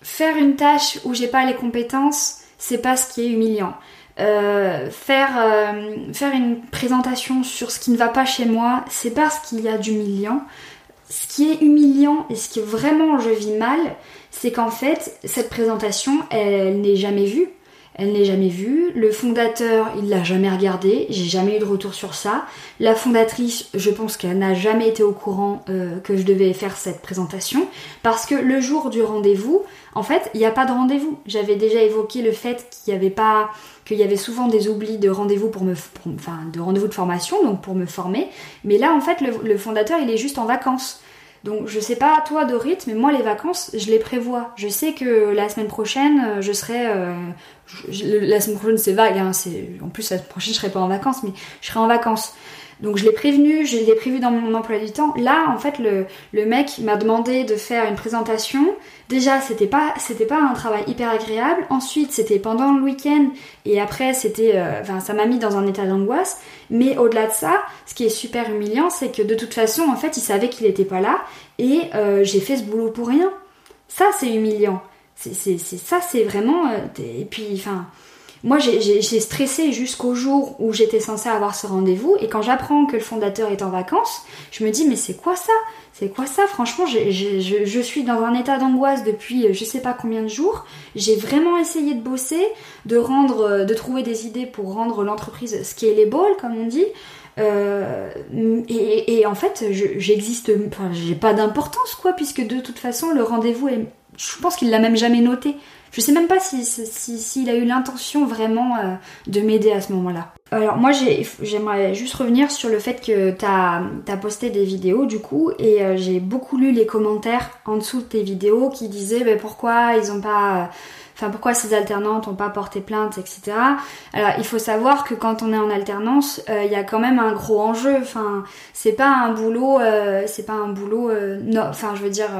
faire une tâche où j'ai pas les compétences, c'est pas ce qui est humiliant. Euh, faire, euh, faire une présentation sur ce qui ne va pas chez moi, c'est pas ce qu'il y a d'humiliant. Ce qui est humiliant et ce qui vraiment je vis mal, c'est qu'en fait, cette présentation, elle n'est jamais vue. Elle n'est jamais vue. Le fondateur, il l'a jamais regardé. J'ai jamais eu de retour sur ça. La fondatrice, je pense qu'elle n'a jamais été au courant euh, que je devais faire cette présentation. Parce que le jour du rendez-vous, en fait, il n'y a pas de rendez-vous. J'avais déjà évoqué le fait qu'il n'y avait pas, qu'il y avait souvent des oublis de rendez-vous pour me, enfin, de rendez-vous de formation, donc pour me former. Mais là, en fait, le fondateur, il est juste en vacances. Donc je sais pas toi Dorit, mais moi les vacances, je les prévois. Je sais que la semaine prochaine, euh, je serai... Euh, la semaine prochaine c'est vague, hein, en plus la semaine prochaine je serai pas en vacances, mais je serai en vacances. Donc je l'ai prévenu, je l'ai prévu dans mon emploi du temps. Là, en fait, le, le mec m'a demandé de faire une présentation. Déjà, c'était pas c'était pas un travail hyper agréable. Ensuite, c'était pendant le week-end et après, c'était euh, ça m'a mis dans un état d'angoisse. Mais au-delà de ça, ce qui est super humiliant, c'est que de toute façon, en fait, il savait qu'il était pas là et euh, j'ai fait ce boulot pour rien. Ça, c'est humiliant. C'est ça, c'est vraiment. Euh, et puis, enfin moi, j'ai stressé jusqu'au jour où j'étais censée avoir ce rendez-vous. Et quand j'apprends que le fondateur est en vacances, je me dis, mais c'est quoi ça? C'est quoi ça? Franchement, je, je, suis dans un état d'angoisse depuis euh, je sais pas combien de jours. J'ai vraiment essayé de bosser, de rendre, euh, de trouver des idées pour rendre l'entreprise scalable, comme on dit. Euh, et, en fait, j'existe, enfin, j'ai pas d'importance quoi, puisque de toute façon, le rendez-vous est, je pense qu'il l'a même jamais noté. Je sais même pas s'il si, si, a eu l'intention vraiment euh, de m'aider à ce moment-là. Alors moi j'aimerais juste revenir sur le fait que tu as, posté des vidéos du coup et euh, j'ai beaucoup lu les commentaires en dessous de tes vidéos qui disaient bah, pourquoi ils ont pas... Enfin, pourquoi ces alternantes n'ont pas porté plainte, etc. Alors, il faut savoir que quand on est en alternance, euh, il y a quand même un gros enjeu. Enfin, c'est pas un boulot, c'est pas un boulot, non, enfin, je veux dire,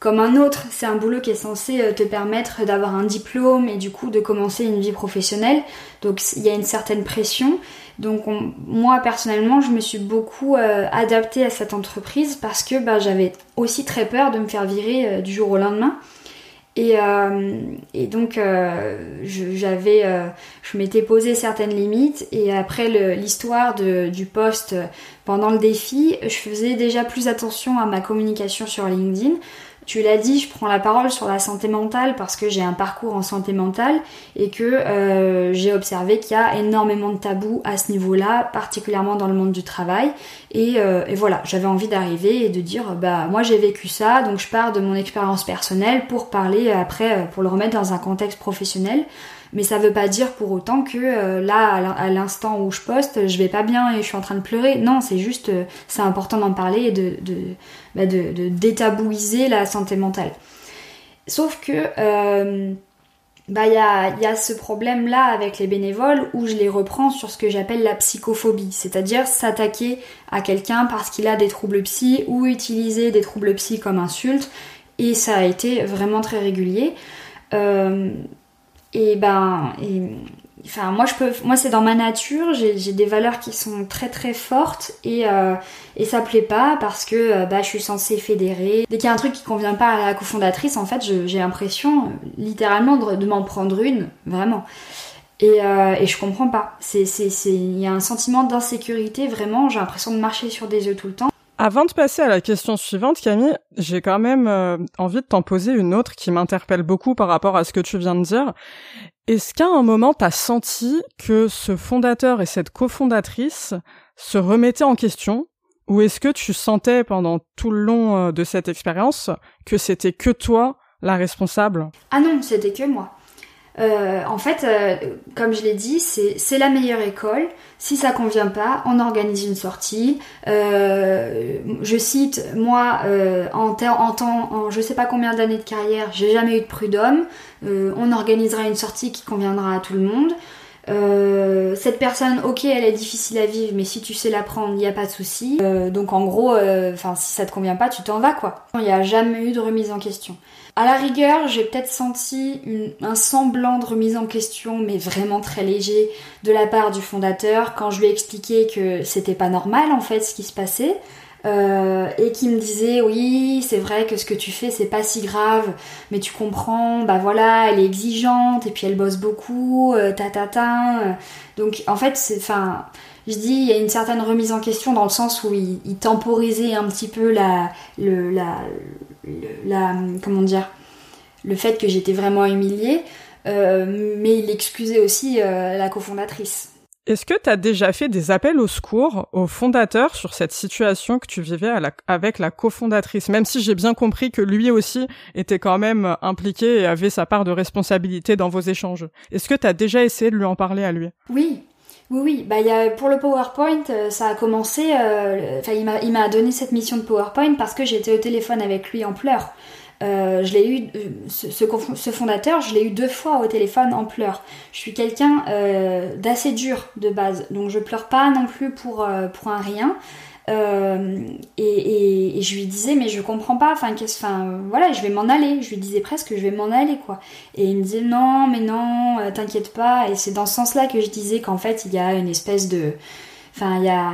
comme un autre. C'est un boulot qui est censé euh, te permettre d'avoir un diplôme et du coup de commencer une vie professionnelle. Donc il y a une certaine pression. Donc moi personnellement, je me suis beaucoup euh, adaptée à cette entreprise parce que bah, j'avais aussi très peur de me faire virer euh, du jour au lendemain. Et, et donc j'avais, je m'étais posé certaines limites et après l'histoire du poste pendant le défi, je faisais déjà plus attention à ma communication sur LinkedIn. Tu l'as dit, je prends la parole sur la santé mentale parce que j'ai un parcours en santé mentale et que euh, j'ai observé qu'il y a énormément de tabous à ce niveau-là, particulièrement dans le monde du travail. Et, euh, et voilà, j'avais envie d'arriver et de dire, bah moi j'ai vécu ça, donc je pars de mon expérience personnelle pour parler après, pour le remettre dans un contexte professionnel mais ça veut pas dire pour autant que euh, là à l'instant où je poste je vais pas bien et je suis en train de pleurer. Non c'est juste euh, c'est important d'en parler et bah de, détabouiser la santé mentale. Sauf que euh, bah il y a, y a ce problème là avec les bénévoles où je les reprends sur ce que j'appelle la psychophobie, c'est-à-dire s'attaquer à quelqu'un parce qu'il a des troubles psy ou utiliser des troubles psy comme insulte. Et ça a été vraiment très régulier. Euh, et ben, et, enfin moi je peux, moi c'est dans ma nature, j'ai des valeurs qui sont très très fortes et euh, et ça plaît pas parce que euh, bah je suis censée fédérer. Dès qu'il y a un truc qui convient pas à la cofondatrice, en fait j'ai l'impression littéralement de, m'en prendre une, vraiment. Et, euh, et je comprends pas. C'est c'est il y a un sentiment d'insécurité vraiment. J'ai l'impression de marcher sur des œufs tout le temps. Avant de passer à la question suivante, Camille, j'ai quand même euh, envie de t'en poser une autre qui m'interpelle beaucoup par rapport à ce que tu viens de dire. Est-ce qu'à un moment, t'as senti que ce fondateur et cette cofondatrice se remettaient en question? Ou est-ce que tu sentais pendant tout le long de cette expérience que c'était que toi la responsable? Ah non, c'était que moi. Euh, en fait, euh, comme je l'ai dit, c'est la meilleure école. Si ça convient pas, on organise une sortie. Euh, je cite, moi, en, temps, en je sais pas combien d'années de carrière, j'ai jamais eu de prud'homme. on organisera une sortie qui conviendra à tout le monde. cette personne, ok, elle est difficile à vivre, mais si tu sais la prendre, il n'y a pas de souci. donc en gros, si ça te convient pas, tu t'en vas quoi. Il n'y a jamais eu de remise en question. À la rigueur, j'ai peut-être senti un semblant de remise en question, mais vraiment très léger, de la part du fondateur quand je lui ai expliqué que c'était pas normal en fait ce qui se passait. Euh, et qui me disait oui c'est vrai que ce que tu fais c'est pas si grave mais tu comprends bah voilà elle est exigeante et puis elle bosse beaucoup euh, ta ta ta donc en fait enfin je dis il y a une certaine remise en question dans le sens où il, il temporisait un petit peu la la, comment dire, le fait que j'étais vraiment humiliée, euh, mais il excusait aussi euh, la cofondatrice. Est-ce que tu as déjà fait des appels au secours au fondateur sur cette situation que tu vivais avec la cofondatrice, même si j'ai bien compris que lui aussi était quand même impliqué et avait sa part de responsabilité dans vos échanges. Est-ce que tu as déjà essayé de lui en parler à lui? Oui, oui, oui. Bah, pour le PowerPoint, euh, ça a commencé. Euh, il m'a donné cette mission de PowerPoint parce que j'étais au téléphone avec lui en pleurs. Euh, je l'ai eu, ce, ce, fondateur, je l'ai eu deux fois au téléphone en pleurs. Je suis quelqu'un d'assez dur de base, donc je pleure pas non plus pour, pour un rien. Euh, et, je lui disais mais je comprends pas enfin qu'est-ce enfin voilà je vais m'en aller. Je lui disais presque je vais m'en aller quoi. Et il me disait non mais non euh, t'inquiète pas. Et c'est dans ce sens là que je disais qu'en fait il y a une espèce de enfin il y a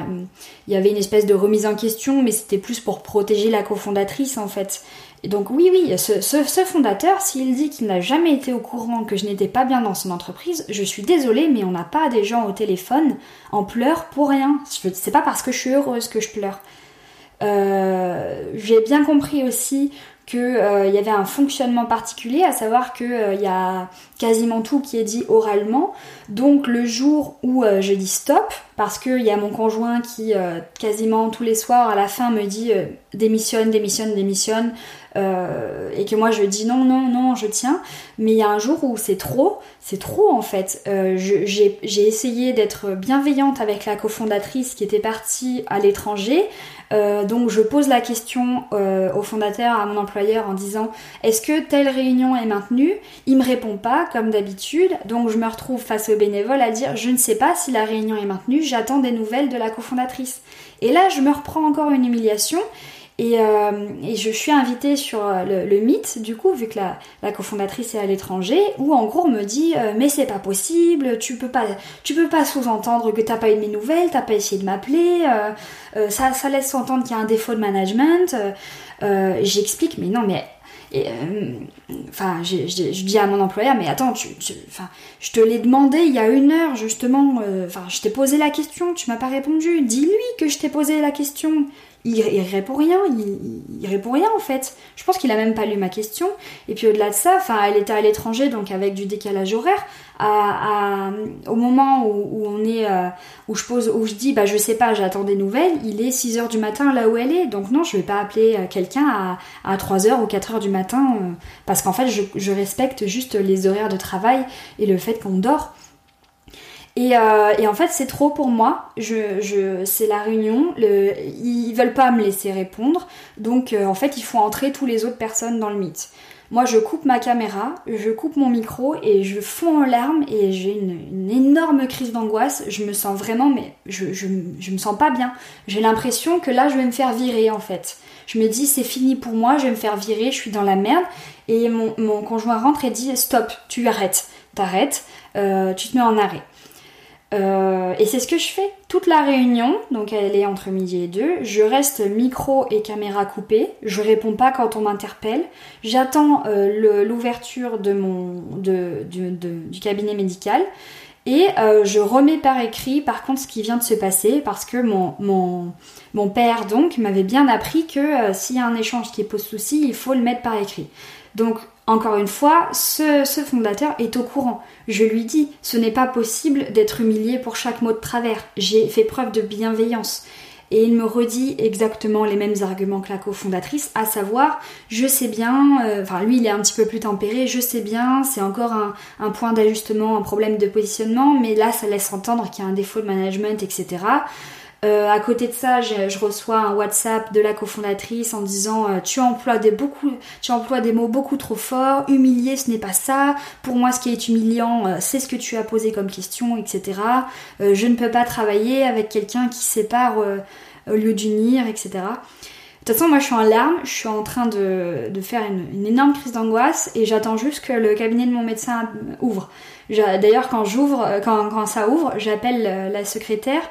il y avait une espèce de remise en question mais c'était plus pour protéger la cofondatrice en fait donc oui, oui, ce, fondateur, s'il dit qu'il n'a jamais été au courant que je n'étais pas bien dans son entreprise, je suis désolée, mais on n'a pas des gens au téléphone en pleurs pour rien. C'est pas parce que je suis heureuse que je pleure. Euh, j'ai bien compris aussi qu'il euh, y avait un fonctionnement particulier, à savoir qu'il euh, y a quasiment tout qui est dit oralement. Donc le jour où je dis stop, parce qu'il y a mon conjoint qui quasiment tous les soirs à la fin me dit démissionne, démissionne, démissionne, et que moi je dis non, non, non, je tiens. Mais il y a un jour où c'est trop, c'est trop en fait. j'ai essayé d'être bienveillante avec la cofondatrice qui était partie à l'étranger. Euh, donc je pose la question euh, au fondateur, à mon employeur en disant est-ce que telle réunion est maintenue? Il me répond pas comme d'habitude, donc je me retrouve face au bénévole à dire je ne sais pas si la réunion est maintenue, j'attends des nouvelles de la cofondatrice. Et là je me reprends encore une humiliation et, euh, et, je suis invitée sur euh, le, mythe, du coup, vu que la, cofondatrice est à l'étranger, où en gros on me dit euh, mais c'est pas possible, tu peux pas, peux pas sous-entendre que t'as pas eu mes nouvelles, t'as pas essayé de m'appeler, ça, ça laisse entendre qu'il y a un défaut de management. J'explique mais non mais enfin, je, dis à mon employeur, mais attends, tu, je te l'ai demandé il y a une heure justement. Enfin, je t'ai posé la question, tu m'as pas répondu. Dis-lui que je t'ai posé la question il, répond rien, il, répond rien en fait. Je pense qu'il a même pas lu ma question. Et puis au-delà de ça, enfin, elle était à l'étranger, donc avec du décalage horaire. Au moment où, on est, euh, où je pose, où je dis, bah je sais pas, j'attends des nouvelles. Il est 6 heures du matin là où elle est, donc non, je vais pas appeler euh, quelqu'un à, à 3 heures ou 4 heures du matin, euh, parce qu'en fait, je respecte juste les horaires de travail et le fait qu'on dort. Euh, et, en fait, c'est trop pour moi. C'est la réunion. Le, ils veulent pas me laisser répondre. Donc, euh, en fait, il faut entrer tous les autres personnes dans le mythe. Moi, je coupe ma caméra, je coupe mon micro et je fonds en larmes et j'ai une, énorme crise d'angoisse. Je me sens vraiment, mais je, je, me sens pas bien. J'ai l'impression que là, je vais me faire virer en fait. Je me dis, c'est fini pour moi, je vais me faire virer, je suis dans la merde. Et mon, mon conjoint rentre et dit, stop, tu arrêtes, t'arrêtes, euh, tu te mets en arrêt. Euh, et c'est ce que je fais toute la réunion, donc elle est entre midi et deux. Je reste micro et caméra coupés, je réponds pas quand on m'interpelle. J'attends euh, l'ouverture du cabinet médical et euh, je remets par écrit par contre ce qui vient de se passer parce que mon, mon, mon père donc m'avait bien appris que s'il y a un échange qui pose souci, il faut le mettre par écrit. Donc encore une fois, ce, fondateur est au courant. Je lui dis, ce n'est pas possible d'être humilié pour chaque mot de travers. J'ai fait preuve de bienveillance. et il me redit exactement les mêmes arguments que la cofondatrice, à savoir, je sais bien, euh, enfin lui il est un petit peu plus tempéré, je sais bien, c'est encore un, point d'ajustement, un problème de positionnement, mais là ça laisse entendre qu'il y a un défaut de management, etc. Euh, à côté de ça, je, reçois un WhatsApp de la cofondatrice en disant euh, tu emploies des beaucoup, tu emploies des mots beaucoup trop forts. Humilier, ce n'est pas ça. Pour moi, ce qui est humiliant, c'est ce que tu as posé comme question, etc. je ne peux pas travailler avec quelqu'un qui sépare au lieu d'unir, etc. De toute façon, moi je suis en larmes, je suis en train de, faire une, énorme crise d'angoisse et j'attends juste que le cabinet de mon médecin ouvre. D'ailleurs, quand j'ouvre, euh, quand, ça ouvre, j'appelle euh, la secrétaire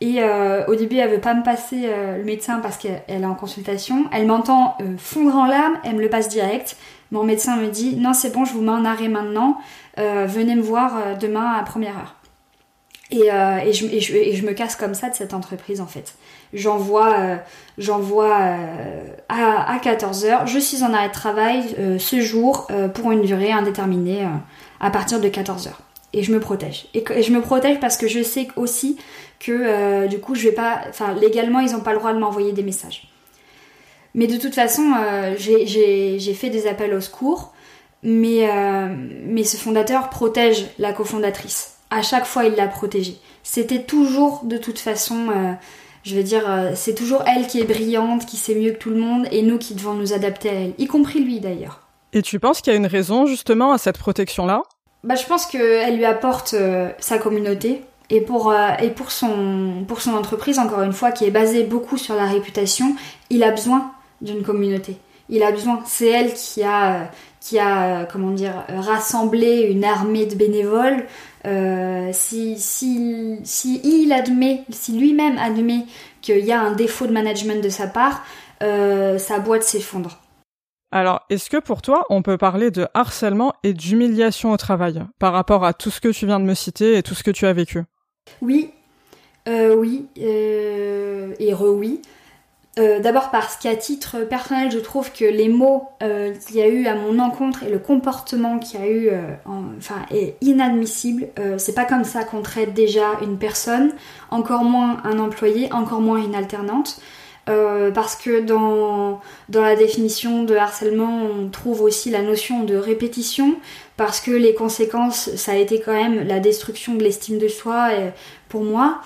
et euh, au début, elle veut pas me passer le médecin parce qu'elle est en consultation. Elle m'entend fondre en larmes, elle me le passe direct. Mon médecin me dit non, c'est bon, je vous mets en arrêt maintenant. venez me voir demain à première heure. Et, je, me casse comme ça de cette entreprise en fait j'envoie euh, j'envoie euh, à, 14h. Je suis en arrêt de travail euh, ce jour pour une durée indéterminée à partir de 14h. Et je me protège. Et, je me protège parce que je sais aussi que du coup je vais pas. Enfin légalement ils n'ont pas le droit de m'envoyer des messages. Mais de toute façon, j'ai fait des appels au secours, mais, mais ce fondateur protège la cofondatrice. À chaque fois, il l'a protégée. C'était toujours de toute façon je veux dire, euh, c'est toujours elle qui est brillante, qui sait mieux que tout le monde, et nous qui devons nous adapter à elle, y compris lui d'ailleurs. Et tu penses qu'il y a une raison justement à cette protection-là? Bah je pense qu'elle lui apporte euh, sa communauté, et pour, euh, et pour, son, pour son entreprise, encore une fois, qui est basée beaucoup sur la réputation, il a besoin d'une communauté. Il a besoin, c'est elle qui a, qui a, comment dire, rassemblé une armée de bénévoles euh, si, si, si, il admet, si lui-même admet qu'il y a un défaut de management de sa part, euh, sa boîte s'effondre. Alors, est-ce que pour toi, on peut parler de harcèlement et d'humiliation au travail par rapport à tout ce que tu viens de me citer et tout ce que tu as vécu? Oui, euh, oui, et re-oui. Euh, d'abord parce qu'à titre personnel, je trouve que les mots euh, qu'il y a eu à mon encontre et le comportement qu'il y a eu euh, enfin, est inadmissible. c'est pas comme ça qu'on traite déjà une personne, encore moins un employé, encore moins une alternante. Parce que dans, dans la définition de harcèlement, on trouve aussi la notion de répétition, parce que les conséquences, ça a été quand même la destruction de l'estime de soi pour moi.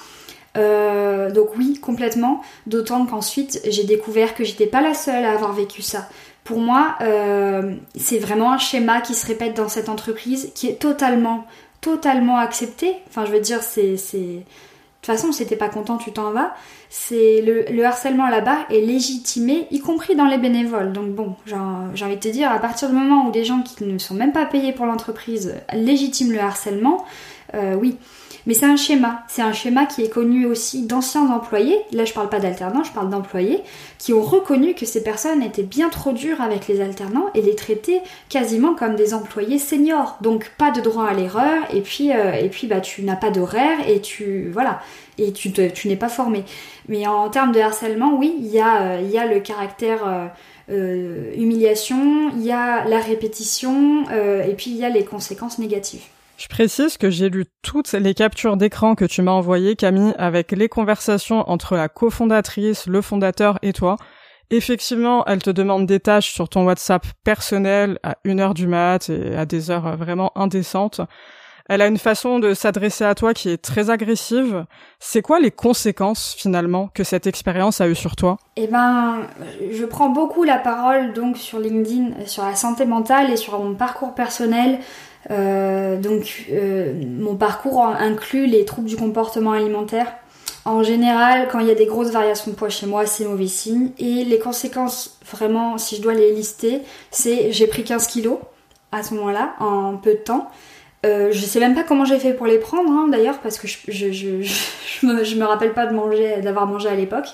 Euh, donc oui, complètement. D'autant qu'ensuite j'ai découvert que j'étais pas la seule à avoir vécu ça. Pour moi, euh, c'est vraiment un schéma qui se répète dans cette entreprise, qui est totalement, totalement accepté. Enfin, je veux dire, c'est, toute façon, si t'es pas content, tu t'en vas. C'est le, le harcèlement là-bas est légitimé, y compris dans les bénévoles. Donc bon, j'ai envie de te dire, à partir du moment où des gens qui ne sont même pas payés pour l'entreprise légitiment le harcèlement, euh, oui. Mais c'est un schéma. C'est un schéma qui est connu aussi d'anciens employés. Là, je parle pas d'alternants, je parle d'employés qui ont reconnu que ces personnes étaient bien trop dures avec les alternants et les traitaient quasiment comme des employés seniors. Donc pas de droit à l'erreur et puis euh, et puis bah tu n'as pas d'horaire et tu voilà et tu tu n'es pas formé. Mais en termes de harcèlement, oui, il y a euh, y a le caractère euh, humiliation, il y a la répétition et puis il y a les conséquences négatives. Je précise que j'ai lu toutes les captures d'écran que tu m'as envoyées, Camille, avec les conversations entre la cofondatrice, le fondateur et toi. Effectivement, elle te demande des tâches sur ton WhatsApp personnel à une heure du mat et à des heures vraiment indécentes. Elle a une façon de s'adresser à toi qui est très agressive. C'est quoi les conséquences finalement que cette expérience a eu sur toi? Eh ben, je prends beaucoup la parole donc sur LinkedIn sur la santé mentale et sur mon parcours personnel. Euh, donc euh, mon parcours inclut les troubles du comportement alimentaire. En général, quand il y a des grosses variations de poids chez moi, c'est mauvais signe. Et les conséquences, vraiment, si je dois les lister, c'est j'ai pris 15 kilos à ce moment-là, en peu de temps. Euh, je sais même pas comment j'ai fait pour les prendre, hein, d'ailleurs, parce que je, je, me, je me rappelle pas de manger, d'avoir mangé à l'époque.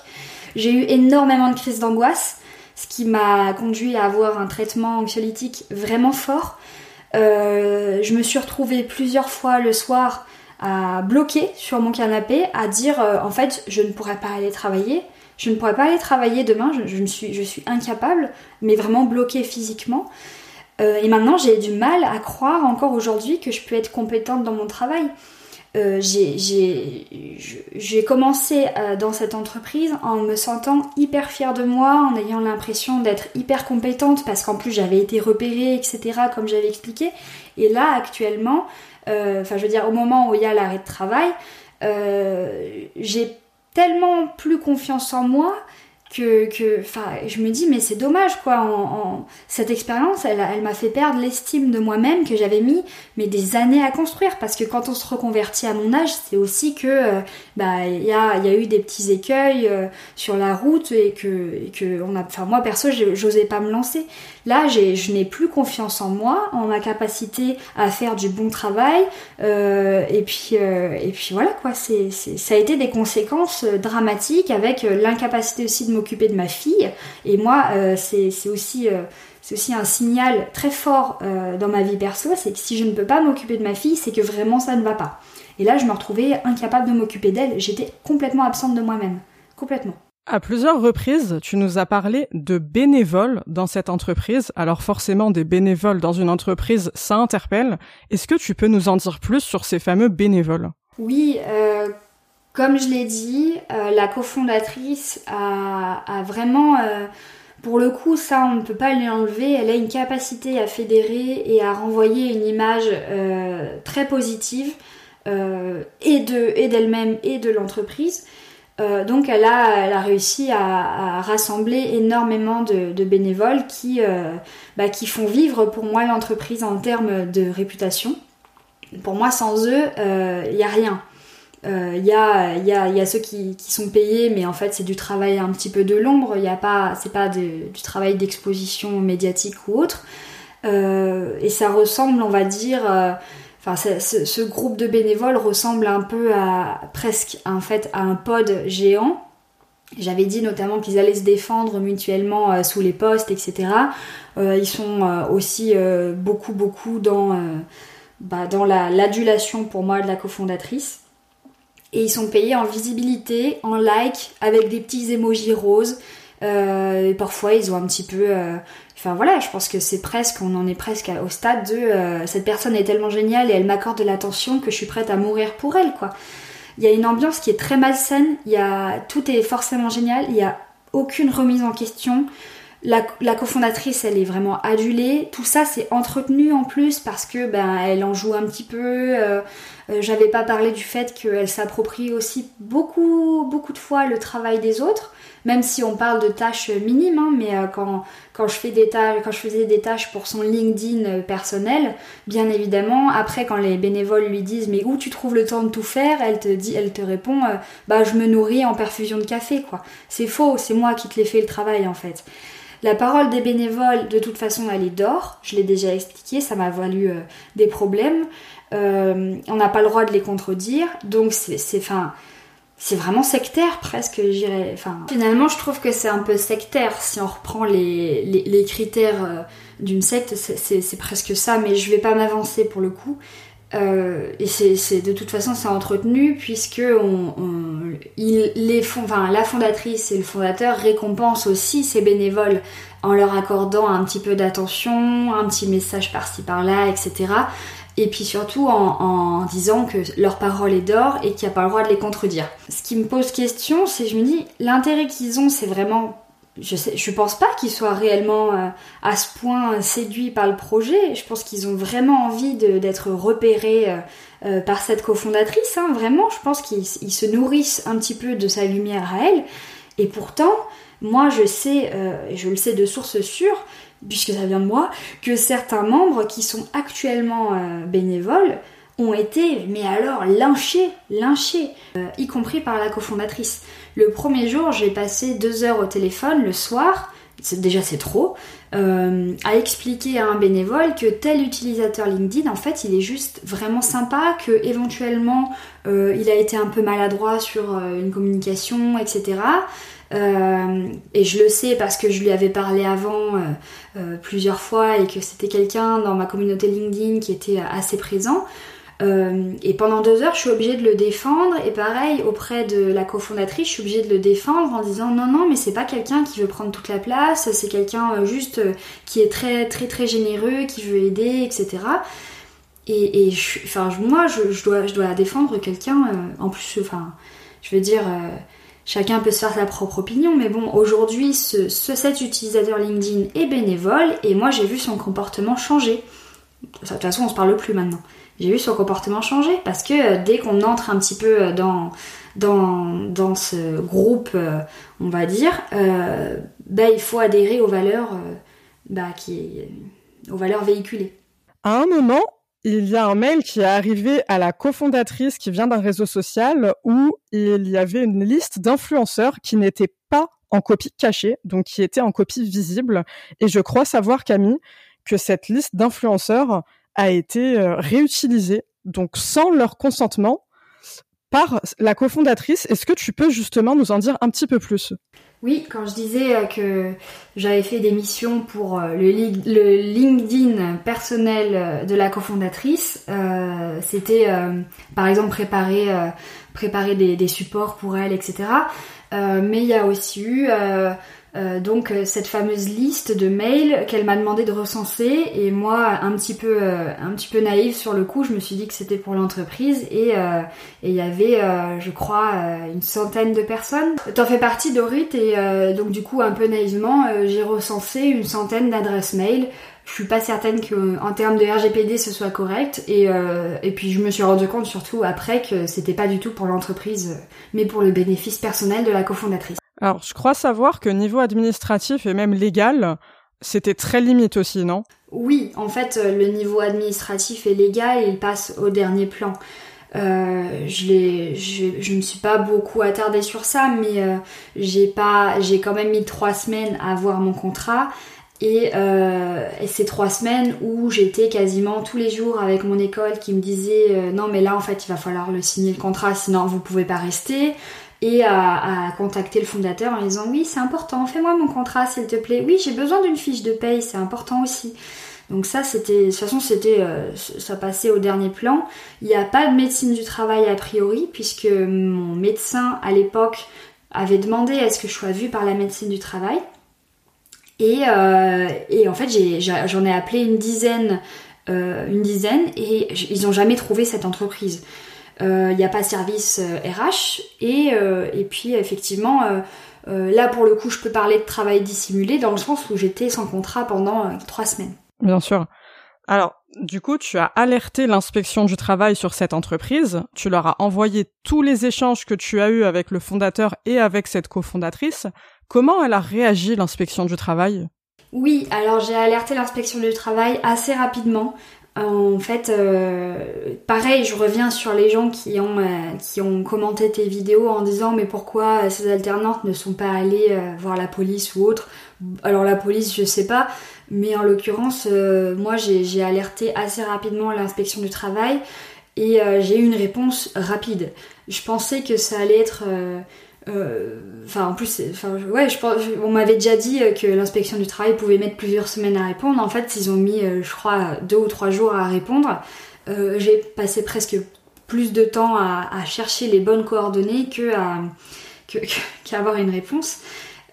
J'ai eu énormément de crises d'angoisse, ce qui m'a conduit à avoir un traitement anxiolytique vraiment fort. Euh, je me suis retrouvée plusieurs fois le soir à bloquer sur mon canapé, à dire euh, en fait je ne pourrais pas aller travailler, je ne pourrais pas aller travailler demain, je, suis, incapable, mais vraiment bloquée physiquement. Euh, et maintenant j'ai du mal à croire encore aujourd'hui que je peux être compétente dans mon travail. Euh, j'ai commencé euh, dans cette entreprise en me sentant hyper fière de moi, en ayant l'impression d'être hyper compétente parce qu'en plus j'avais été repérée, etc. comme j'avais expliqué. Et là actuellement, euh, enfin je veux dire au moment où il y a l'arrêt de travail, j'ai tellement plus confiance en moi que, que je me dis mais c'est dommage quoi en, cette expérience elle, elle m'a fait perdre l'estime de moi-même que j'avais mis mais des années à construire parce que quand on se reconvertit à mon âge c'est aussi que euh, bah il y a, y a eu des petits écueils euh, sur la route et que, et que on a enfin moi perso j'osais pas me lancer là je n'ai plus confiance en moi en ma capacité à faire du bon travail euh, et puis et puis voilà quoi c'est ça a été des conséquences dramatiques avec l'incapacité aussi de m'occuper de ma fille. Et moi, euh, c'est aussi, euh, c'est aussi un signal très fort euh, dans ma vie perso, c'est que si je ne peux pas m'occuper de ma fille, c'est que vraiment ça ne va pas. Et là, je me retrouvais incapable de m'occuper d'elle. J'étais complètement absente de moi-même. Complètement. À plusieurs reprises, tu nous as parlé de bénévoles dans cette entreprise. Alors forcément, des bénévoles dans une entreprise, ça interpelle. Est-ce que tu peux nous en dire plus sur ces fameux bénévoles? Oui, euh, comme je l'ai dit, euh, la cofondatrice a, vraiment, euh, pour le coup, ça on ne peut pas lui enlever, elle a une capacité à fédérer et à renvoyer une image très positive et d'elle-même et de l'entreprise. Donc elle a, réussi à, rassembler énormément de, bénévoles qui, bah, qui font vivre pour moi l'entreprise en termes de réputation. Pour moi, sans eux, il n'y a rien. Il euh, y, a, y, a, ceux qui, sont payés, mais en fait c'est du travail un petit peu de l'ombre. Il a pas, c'est pas du travail d'exposition médiatique ou autre. Euh, et ça ressemble, on va dire, euh, enfin ce, groupe de bénévoles ressemble un peu à presque en fait à un pod géant. J'avais dit notamment qu'ils allaient se défendre mutuellement sous les postes, etc. ils sont aussi beaucoup beaucoup dans bah, dans l'adulation pour moi de la cofondatrice et ils sont payés en visibilité, en like, avec des petits emojis roses. Euh, et parfois ils ont un petit peu... Euh, enfin voilà, je pense que c'est presque, on en est presque au stade de euh, cette personne est tellement géniale et elle m'accorde de l'attention que je suis prête à mourir pour elle quoi. Il y a une ambiance qui est très malsaine, il y a, tout est forcément génial, il n'y a aucune remise en question. La, cofondatrice, elle est vraiment adulée. Tout ça, c'est entretenu en plus parce que ben elle en joue un petit peu. J'avais pas parlé du fait qu'elle s'approprie aussi beaucoup, beaucoup de fois le travail des autres, même si on parle de tâches minimes. Hein, mais euh, quand, je fais des tâches, faisais des tâches pour son LinkedIn personnel, bien évidemment, après quand les bénévoles lui disent mais où tu trouves le temps de tout faire, elle te dit, elle te répond bah je me nourris en perfusion de café quoi. C'est faux, c'est moi qui te l'ai fait le travail en fait. La parole des bénévoles, de toute façon, elle est d'or. Je l'ai déjà expliqué, ça m'a valu euh, des problèmes. Euh, on n'a pas le droit de les contredire. Donc, c'est, enfin, c'est vraiment sectaire presque, j'irais. Enfin, finalement, je trouve que c'est un peu sectaire si on reprend les, critères euh, d'une secte. C'est, presque ça, mais je vais pas m'avancer pour le coup. Euh, et c'est de toute façon c'est entretenu puisque on, la fondatrice et le fondateur récompensent aussi ces bénévoles en leur accordant un petit peu d'attention, un petit message par-ci par-là, etc. Et puis surtout en, disant que leur parole est d'or et qu'il n'y a pas le droit de les contredire. Ce qui me pose question, c'est je me dis l'intérêt qu'ils ont, c'est vraiment je sais, je pense pas qu'ils soient réellement euh, à ce point séduits par le projet. Je pense qu'ils ont vraiment envie d'être repérés euh, euh, par cette cofondatrice. Hein. Vraiment, je pense qu'ils se nourrissent un petit peu de sa lumière à elle. Et pourtant, moi, je sais, je le sais de sources sûres, puisque ça vient de moi, que certains membres qui sont actuellement bénévoles ont été, mais alors, lynchés, lynchés, y compris par la cofondatrice. Le premier jour, j'ai passé deux heures au téléphone le soir, déjà c'est trop, euh, à expliquer à un bénévole que tel utilisateur LinkedIn, en fait, il est juste vraiment sympa, que éventuellement euh, il a été un peu maladroit sur euh, une communication, etc. et je le sais parce que je lui avais parlé avant plusieurs fois et que c'était quelqu'un dans ma communauté LinkedIn qui était assez présent. Euh, et pendant deux heures, je suis obligée de le défendre. Et pareil, auprès de la cofondatrice, je suis obligée de le défendre en disant non, non, mais c'est pas quelqu'un qui veut prendre toute la place, c'est quelqu'un euh, juste euh, qui est très, très, très généreux, qui veut aider, etc. Et, moi, je, dois, je dois défendre quelqu'un. en plus, enfin, je veux dire, chacun peut se faire sa propre opinion, mais bon, aujourd'hui, ce, ce, cet utilisateur LinkedIn est bénévole et moi, j'ai vu son comportement changer. De toute façon, on se parle plus maintenant. J'ai vu son comportement changer parce que dès qu'on entre un petit peu dans dans, dans ce groupe, euh, on va dire, euh, bah, il faut adhérer aux valeurs, euh, bah, qui, aux valeurs véhiculées. À un moment, il y a un mail qui est arrivé à la cofondatrice qui vient d'un réseau social où il y avait une liste d'influenceurs qui n'étaient pas en copie cachée, donc qui étaient en copie visible. Et je crois savoir, Camille, que cette liste d'influenceurs a été réutilisée, donc sans leur consentement, par la cofondatrice. Est-ce que tu peux justement nous en dire un petit peu plus? Oui, quand je disais euh, que j'avais fait des missions pour euh, le, LinkedIn personnel euh, de la cofondatrice, c'était par exemple préparer, préparer des, des, supports pour elle, etc. mais il y a aussi eu euh, donc euh, cette fameuse liste de mails qu'elle m'a demandé de recenser et moi un petit peu euh, un petit peu naïve sur le coup je me suis dit que c'était pour l'entreprise et il y avait je crois une centaine de personnes. T'en fais partie Dorit et donc du coup un peu naïvement j'ai recensé une centaine d'adresses mail je suis pas certaine que en termes de RGPD ce soit correct et, et puis je me suis rendu compte surtout après que c'était pas du tout pour l'entreprise mais pour le bénéfice personnel de la cofondatrice alors, je crois savoir que niveau administratif et même légal, c'était très limite aussi, non? Oui, en fait, euh, le niveau administratif et légal, il passe au dernier plan. Euh, je, je, je me suis pas beaucoup attardée sur ça, mais euh, j'ai quand même mis trois semaines à avoir mon contrat. Et, euh, ces trois semaines où j'étais quasiment tous les jours avec mon école qui me disait non mais là en fait il va falloir le signer le contrat sinon vous pouvez pas rester et à, contacter le fondateur en disant oui c'est important, fais-moi mon contrat s'il te plaît, oui j'ai besoin d'une fiche de paye, c'est important aussi. Donc ça c'était, de toute façon c'était, euh, ça passait au dernier plan. Il n'y a pas de médecine du travail a priori puisque mon médecin à l'époque avait demandé à ce que je sois vue par la médecine du travail. Et, euh, et en fait j'en ai, appelé une dizaine, euh, une dizaine et ils n'ont jamais trouvé cette entreprise il euh, n'y a pas de service RH. Euh, et, euh, et puis effectivement, là pour le coup, je peux parler de travail dissimulé dans le sens où j'étais sans contrat pendant trois semaines. Bien sûr. Alors, du coup, tu as alerté l'inspection du travail sur cette entreprise, tu leur as envoyé tous les échanges que tu as eus avec le fondateur et avec cette cofondatrice. Comment elle a réagi, l'inspection du travail? Oui, alors j'ai alerté l'inspection du travail assez rapidement. En fait, euh, pareil, je reviens sur les gens qui ont, euh, qui ont commenté tes vidéos en disant mais pourquoi ces alternantes ne sont pas allées euh, voir la police ou autre? Alors la police, je sais pas, mais en l'occurrence, moi j'ai alerté assez rapidement l'inspection du travail et j'ai eu une réponse rapide. Je pensais que ça allait être enfin, en plus, ouais, je pense, on m'avait déjà dit euh, que l'inspection du travail pouvait mettre plusieurs semaines à répondre. En fait, ils ont mis, euh, je crois, deux ou trois jours à répondre. J'ai passé presque plus de temps à, chercher les bonnes coordonnées que à qu'à avoir une réponse.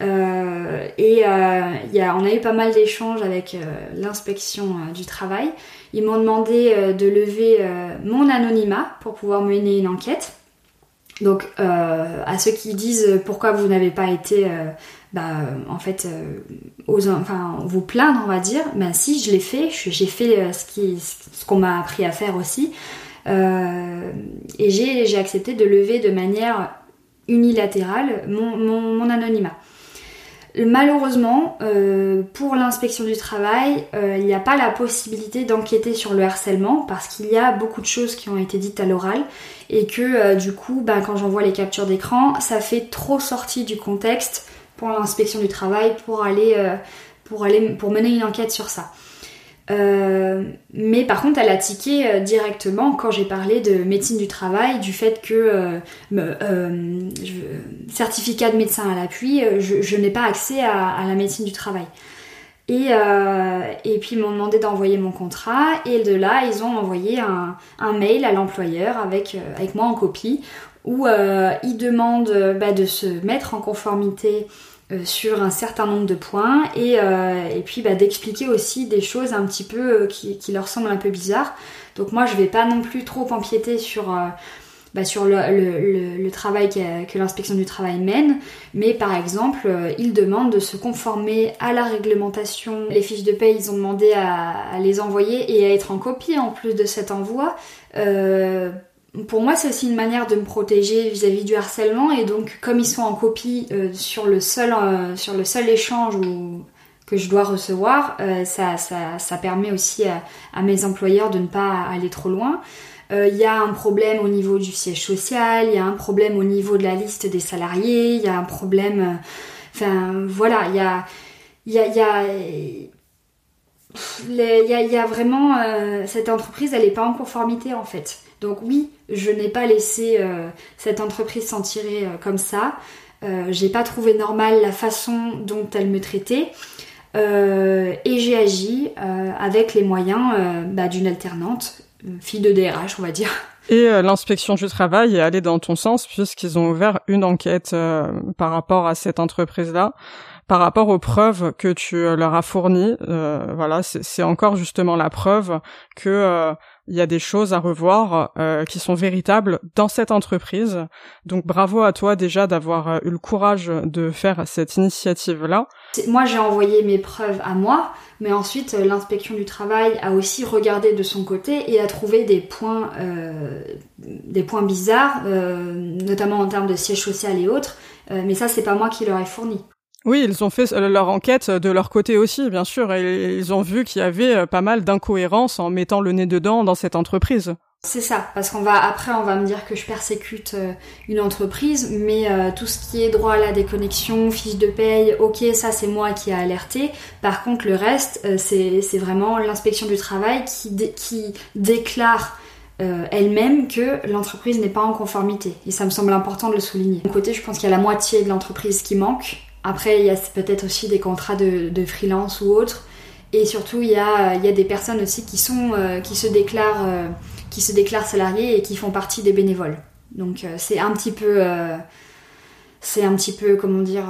et y a, on a eu pas mal d'échanges avec l'inspection du travail. Ils m'ont demandé de lever mon anonymat pour pouvoir mener une enquête. Donc euh, à ceux qui disent pourquoi vous n'avez pas été euh, bah, en fait euh, enfin vous plaindre on va dire, ben si je l'ai fait, j'ai fait ce qui ce qu'on m'a appris à faire aussi et j'ai accepté de lever de manière unilatérale mon, mon, mon anonymat. Malheureusement, euh, pour l'inspection du travail, euh, il n'y a pas la possibilité d'enquêter sur le harcèlement parce qu'il y a beaucoup de choses qui ont été dites à l'oral et que euh, du coup, ben, quand j'envoie les captures d'écran, ça fait trop sorti du contexte pour l'inspection du travail pour aller, pour aller pour mener une enquête sur ça. Euh, mais par contre, elle a tiqué euh, directement quand j'ai parlé de médecine du travail, du fait que euh, certificat de médecin à l'appui, je, n'ai pas accès à, la médecine du travail. Et, puis ils m'ont demandé d'envoyer mon contrat et de là ils ont envoyé un, mail à l'employeur avec, avec moi en copie où ils demandent bah, de se mettre en conformité sur un certain nombre de points et, et puis bah, d'expliquer aussi des choses un petit peu qui, qui, leur semblent un peu bizarres. Donc moi je vais pas non plus trop empiéter sur bah, sur le, travail que l'inspection du travail mène, mais par exemple, euh, ils demandent de se conformer à la réglementation. Les fiches de paie, ils ont demandé à, les envoyer et à être en copie en plus de cet envoi. Euh, pour moi, c'est aussi une manière de me protéger vis-à-vis du harcèlement et donc comme ils sont en copie euh, sur, le seul, sur le seul échange que je dois recevoir, ça, ça, permet aussi à, mes employeurs de ne pas aller trop loin. Il euh, y a un problème au niveau du siège social, il y a un problème au niveau de la liste des salariés, il y a un problème... Euh, enfin, voilà, il y a... Il y a, y a il y, a, vraiment euh, cette entreprise, elle n'est pas en conformité en fait. Donc oui, je n'ai pas laissé cette entreprise s'en tirer comme ça. j'ai pas trouvé normal la façon dont elle me traitait. et j'ai agi avec les moyens bah, d'une alternante fille de DRH, on va dire. Et euh, l'inspection du travail est allée dans ton sens puisqu'ils ont ouvert une enquête euh, par rapport à cette entreprise-là, par rapport aux preuves que tu euh, leur as fournies. voilà, c'est encore justement la preuve que il y a des choses à revoir euh, qui sont véritables dans cette entreprise. Donc bravo à toi déjà d'avoir euh, eu le courage de faire cette initiative-là. Moi j'ai envoyé mes preuves à moi, mais ensuite euh, l'inspection du travail a aussi regardé de son côté et a trouvé des points, des points bizarres, notamment en termes de siège social et autres. mais ça c'est pas moi qui leur ai fourni. Oui, ils ont fait euh, leur enquête de leur côté aussi, bien sûr, et ils ont vu qu'il y avait euh, pas mal d'incohérences en mettant le nez dedans dans cette entreprise. C'est ça, parce qu'on va après on va me dire que je persécute euh, une entreprise, mais tout ce qui est droit à la déconnexion, fiche de paye, ok, ça c'est moi qui ai alerté. Par contre le reste, c'est vraiment l'inspection du travail qui, déclare elle-même que l'entreprise n'est pas en conformité. Et ça me semble important de le souligner. Mon côté, je pense qu'il y a la moitié de l'entreprise qui manque. Après, il y a peut-être aussi des contrats de, freelance ou autres. Et surtout, il y a, il y a des personnes aussi qui, sont, euh, qui, se déclarent, euh, qui se déclarent salariés et qui font partie des bénévoles. Donc euh, c'est un petit peu... c'est un petit peu, comment dire...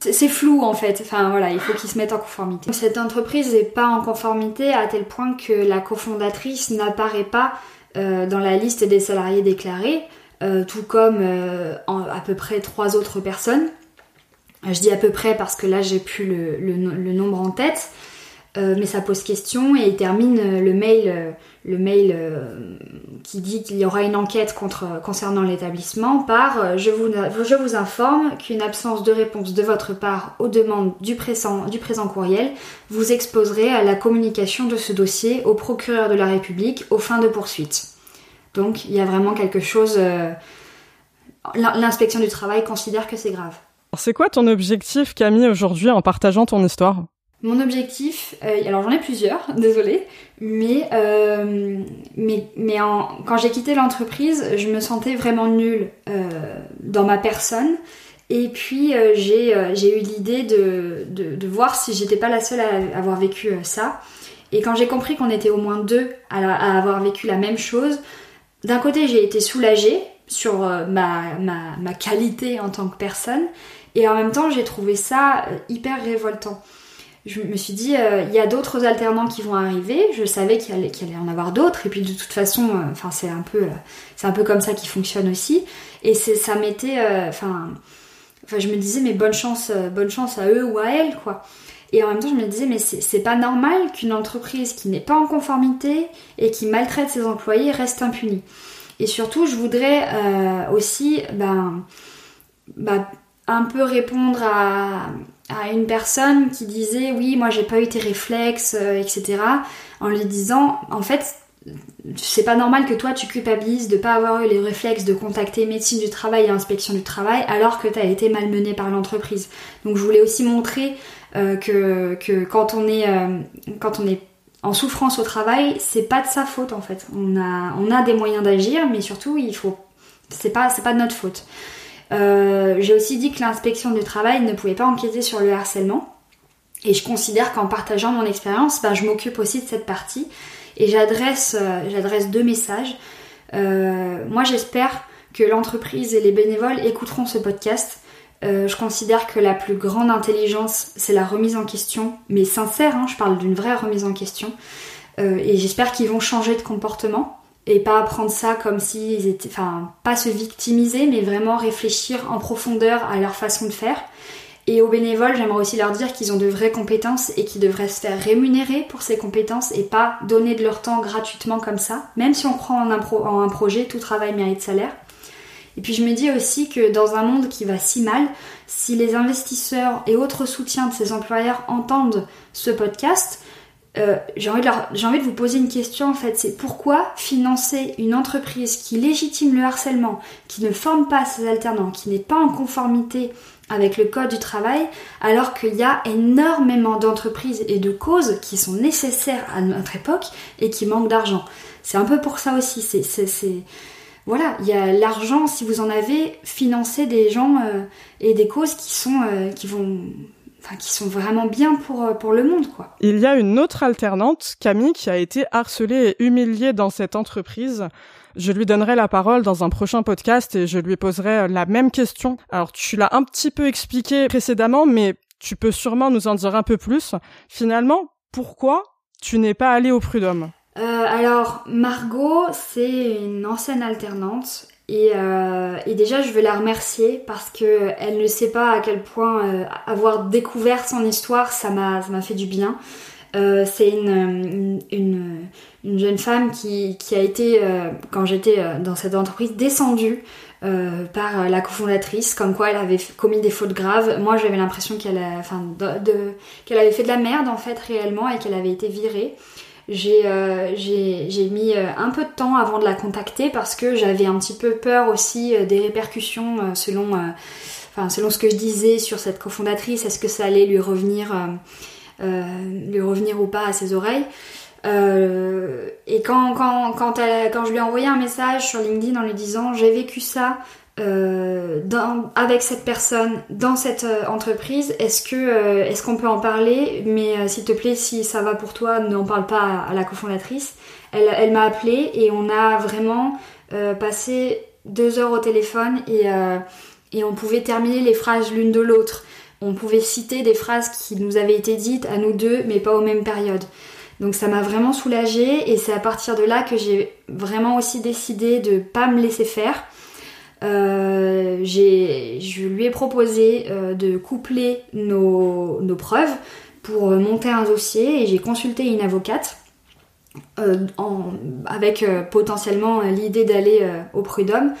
c'est flou en fait, enfin voilà, il faut qu'ils se mettent en conformité. Cette entreprise n'est pas en conformité à tel point que la cofondatrice n'apparaît pas dans la liste des salariés déclarés, tout comme à peu près trois autres personnes. Je dis à peu près parce que là j'ai plus le, nombre en tête, euh, mais ça pose question et il termine euh, le mail, euh, le mail qui dit qu'il y aura une enquête concernant l'établissement par je vous, je vous informe qu'une absence de réponse de votre part aux demandes du présent, du présent courriel vous exposerait à la communication de ce dossier au procureur de la République aux fins de poursuite. Donc il y a vraiment quelque chose. L'inspection du travail considère que c'est grave. C'est quoi ton objectif, Camille, aujourd'hui en partageant ton histoire? Mon objectif, euh, alors j'en ai plusieurs, désolée, mais, euh, quand j'ai quitté l'entreprise, je me sentais vraiment nulle euh, dans ma personne. Et puis j'ai eu l'idée de, voir si j'étais pas la seule à avoir vécu ça. Et quand j'ai compris qu'on était au moins deux à, avoir vécu la même chose, d'un côté j'ai été soulagée sur ma, qualité en tant que personne, et en même temps, j'ai trouvé ça euh, hyper révoltant. Je me suis dit, euh, il y a d'autres alternants qui vont arriver. Je savais qu'il allait, allait, en avoir d'autres. Et puis de toute façon, euh, enfin c'est un peu, c'est un peu comme ça qui fonctionne aussi. Et c'est, ça m'était, enfin, enfin je me disais, mais bonne chance, bonne chance à eux ou à elles, quoi. Et en même temps, je me disais, mais c'est pas normal qu'une entreprise qui n'est pas en conformité et qui maltraite ses employés reste impunie. Et surtout, je voudrais aussi, ben, ben un peu répondre à, une personne qui disait oui moi j'ai pas eu tes réflexes euh, etc en lui disant en fait c'est pas normal que toi tu culpabilises de pas avoir eu les réflexes de contacter médecine du travail et inspection du travail alors que tu as été malmené par l'entreprise. Donc je voulais aussi montrer euh, que, quand on est euh, quand on est en souffrance au travail c'est pas de sa faute en fait. On a des moyens d'agir mais surtout il faut c'est pas pas de notre faute euh, j'ai aussi dit que l'inspection du travail ne pouvait pas enquêter sur le harcèlement. Et je considère qu'en partageant mon expérience, ben, je m'occupe aussi de cette partie. Et j'adresse, euh, deux messages. Euh, moi, j'espère que l'entreprise et les bénévoles écouteront ce podcast je considère que la plus grande intelligence, c'est la remise en question, mais sincère, hein, je parle d'une vraie remise en question. Et j'espère qu'ils vont changer de comportement et pas prendre ça comme s'ils étaient, enfin, pas se victimiser, mais vraiment réfléchir en profondeur à leur façon de faire. Et aux bénévoles, j'aimerais aussi leur dire qu'ils ont de vraies compétences et qu'ils devraient se faire rémunérer pour ces compétences et pas donner de leur temps gratuitement comme ça. Même si on un, en un projet, tout travail mérite salaire. Et puis je me dis aussi que dans un monde qui va si mal, si les investisseurs et autres soutiens de ces employeurs entendent ce podcast, euh, j'ai envie, de envie de vous poser une question en fait, c'est pourquoi financer une entreprise qui légitime le harcèlement, qui ne forme pas ses alternants, qui n'est pas en conformité avec le code du travail, alors qu'il y a énormément d'entreprises et de causes qui sont nécessaires à notre époque et qui manquent d'argent? C'est un peu pour ça aussi, c'est voilà, il y a l'argent, si vous en avez, financer des gens euh, et des causes qui sont, euh, qui vont, enfin, qui sont vraiment bien pour, euh, pour le monde, quoi. Il y a une autre alternante, Camille, qui a été harcelée et humiliée dans cette entreprise. Je lui donnerai la parole dans un prochain podcast et je lui poserai la même question. Alors, tu l'as un petit peu expliqué précédemment, mais tu peux sûrement nous en dire un peu plus. Finalement, pourquoi tu n'es pas allé au prud'homme? Euh, alors, Margot, c'est une ancienne alternante. Et, euh, et, déjà, je veux la remercier parce que elle ne sait pas à quel point euh, avoir découvert son histoire, ça m'a, fait du bien. Euh, c'est une, une, une, jeune femme qui, qui a été, quand j'étais dans cette entreprise, descendue par la cofondatrice, comme quoi elle avait commis des fautes graves. Moi, j'avais l'impression qu'elle, enfin, de, qu'elle avait fait de la merde en fait réellement et qu'elle avait été virée. Euh, j'ai mis euh, un peu de temps avant de la contacter parce que j'avais un petit peu peur aussi euh, des répercussions selon, enfin, selon ce que je disais sur cette cofondatrice. Est-ce que ça allait lui revenir, lui revenir ou pas à ses oreilles et quand, quand, quand, elle, quand je lui ai envoyé un message sur LinkedIn en lui disant j'ai vécu ça, euh, dans, avec cette personne dans cette euh, entreprise Est-ce que euh, est-ce qu'on peut en parler? Mais s'il te plaît, si ça va pour toi, n'en parle pas à, la cofondatrice. Elle, elle m'a appelé et on a vraiment passé deux heures au téléphone et, et on pouvait terminer les phrases l'une de l'autre. On pouvait citer des phrases qui nous avaient été dites à nous deux, mais pas aux mêmes périodes. Donc ça m'a vraiment soulagée et c'est à partir de là que j'ai vraiment aussi décidé de pas me laisser faire euh, je lui ai proposé euh, de coupler nos, preuves pour euh, monter un dossier et j'ai consulté une avocate avec potentiellement l'idée d'aller au prud'homme.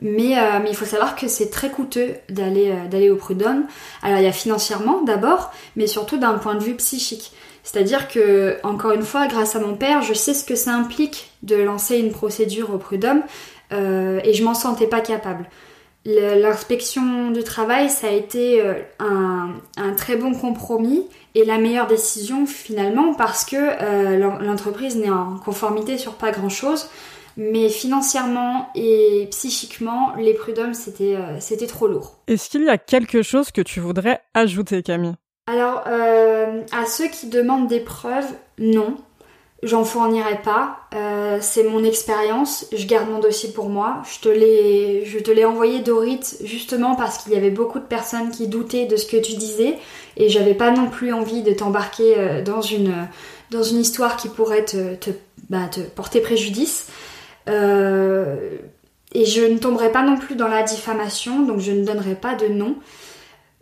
Mais, il faut savoir que c'est très coûteux d'aller d'aller au prud'homme. Alors il y a financièrement d'abord, mais surtout d'un point de vue psychique. C'est-à-dire que, encore une fois, grâce à mon père, je sais ce que ça implique de lancer une procédure au prud'homme. Euh, et je m'en sentais pas capable. L'inspection du travail, ça a été euh, un, un, très bon compromis et la meilleure décision finalement parce que euh, l'entreprise n'est en conformité sur pas grand-chose. Mais financièrement et psychiquement, les prud'hommes, c'était c'était trop lourd. Est-ce qu'il y a quelque chose que tu voudrais ajouter, Camille? Alors, à ceux qui demandent des preuves, non. J'en fournirai pas. Euh, c'est mon expérience. Je garde mon dossier pour moi. Je te l'ai, envoyé Dorit justement parce qu'il y avait beaucoup de personnes qui doutaient de ce que tu disais et j'avais pas non plus envie de t'embarquer euh, dans une dans une histoire qui pourrait te bah, te porter préjudice. Euh, et je ne tomberai pas non plus dans la diffamation, donc je ne donnerai pas de nom.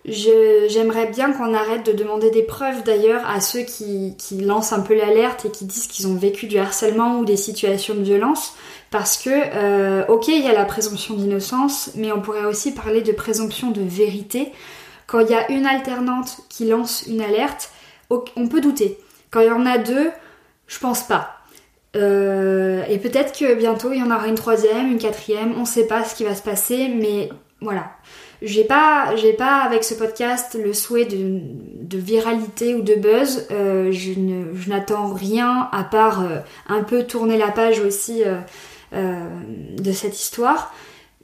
J'aimerais bien qu'on arrête de demander des preuves d'ailleurs à ceux qui, lancent un peu l'alerte et qui disent qu'ils ont vécu du harcèlement ou des situations de violence parce que, euh, ok, il y a la présomption d'innocence, mais on pourrait aussi parler de présomption de vérité. Quand il y a une alternante qui lance une alerte, on peut douter. Quand il y en a deux, je pense pas. Euh, et peut-être que bientôt il y en aura une troisième, une quatrième, on sait pas ce qui va se passer, mais voilà. J'ai pas, j'ai pas avec ce podcast le souhait de, viralité ou de buzz. Euh, je, n'attends rien à part euh, un peu tourner la page aussi euh, de cette histoire.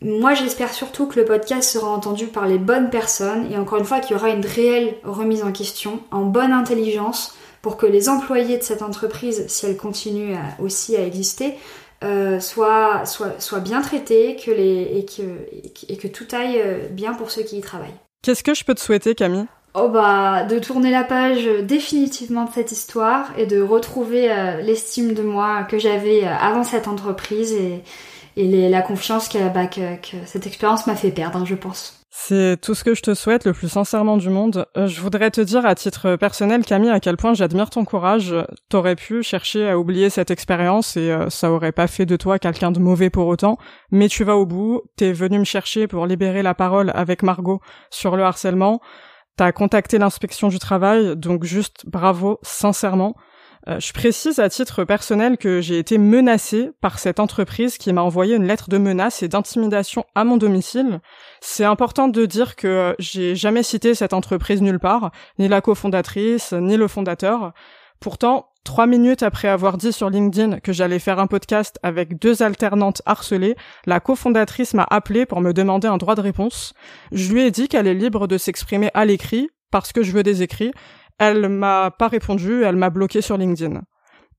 Moi, j'espère surtout que le podcast sera entendu par les bonnes personnes et encore une fois qu'il y aura une réelle remise en question en bonne intelligence pour que les employés de cette entreprise, si elle continue aussi à exister, euh, soit, soit, soit bien traité que les, et, que, et que tout aille euh, bien pour ceux qui y travaillent. Qu'est-ce que je peux te souhaiter, Camille? Oh bah, de tourner la page définitivement de cette histoire et de retrouver l'estime de moi que j'avais avant cette entreprise et, et la confiance bah, que, que, cette expérience m'a fait perdre, je pense. C'est tout ce que je te souhaite le plus sincèrement du monde. Euh, je voudrais te dire à titre personnel, Camille, à quel point j'admire ton courage. T'aurais pu chercher à oublier cette expérience et euh, ça aurait pas fait de toi quelqu'un de mauvais pour autant. Mais tu vas au bout. T'es venu me chercher pour libérer la parole avec Margot sur le harcèlement. T'as contacté l'inspection du travail, donc juste bravo, sincèrement. Euh, je précise à titre personnel que j'ai été menacée par cette entreprise qui m'a envoyé une lettre de menace et d'intimidation à mon domicile. C'est important de dire que j'ai jamais cité cette entreprise nulle part, ni la cofondatrice, ni le fondateur. Pourtant, trois minutes après avoir dit sur LinkedIn que j'allais faire un podcast avec deux alternantes harcelées, la cofondatrice m'a appelé pour me demander un droit de réponse. Je lui ai dit qu'elle est libre de s'exprimer à l'écrit, parce que je veux des écrits, elle m'a pas répondu, elle m'a bloqué sur LinkedIn.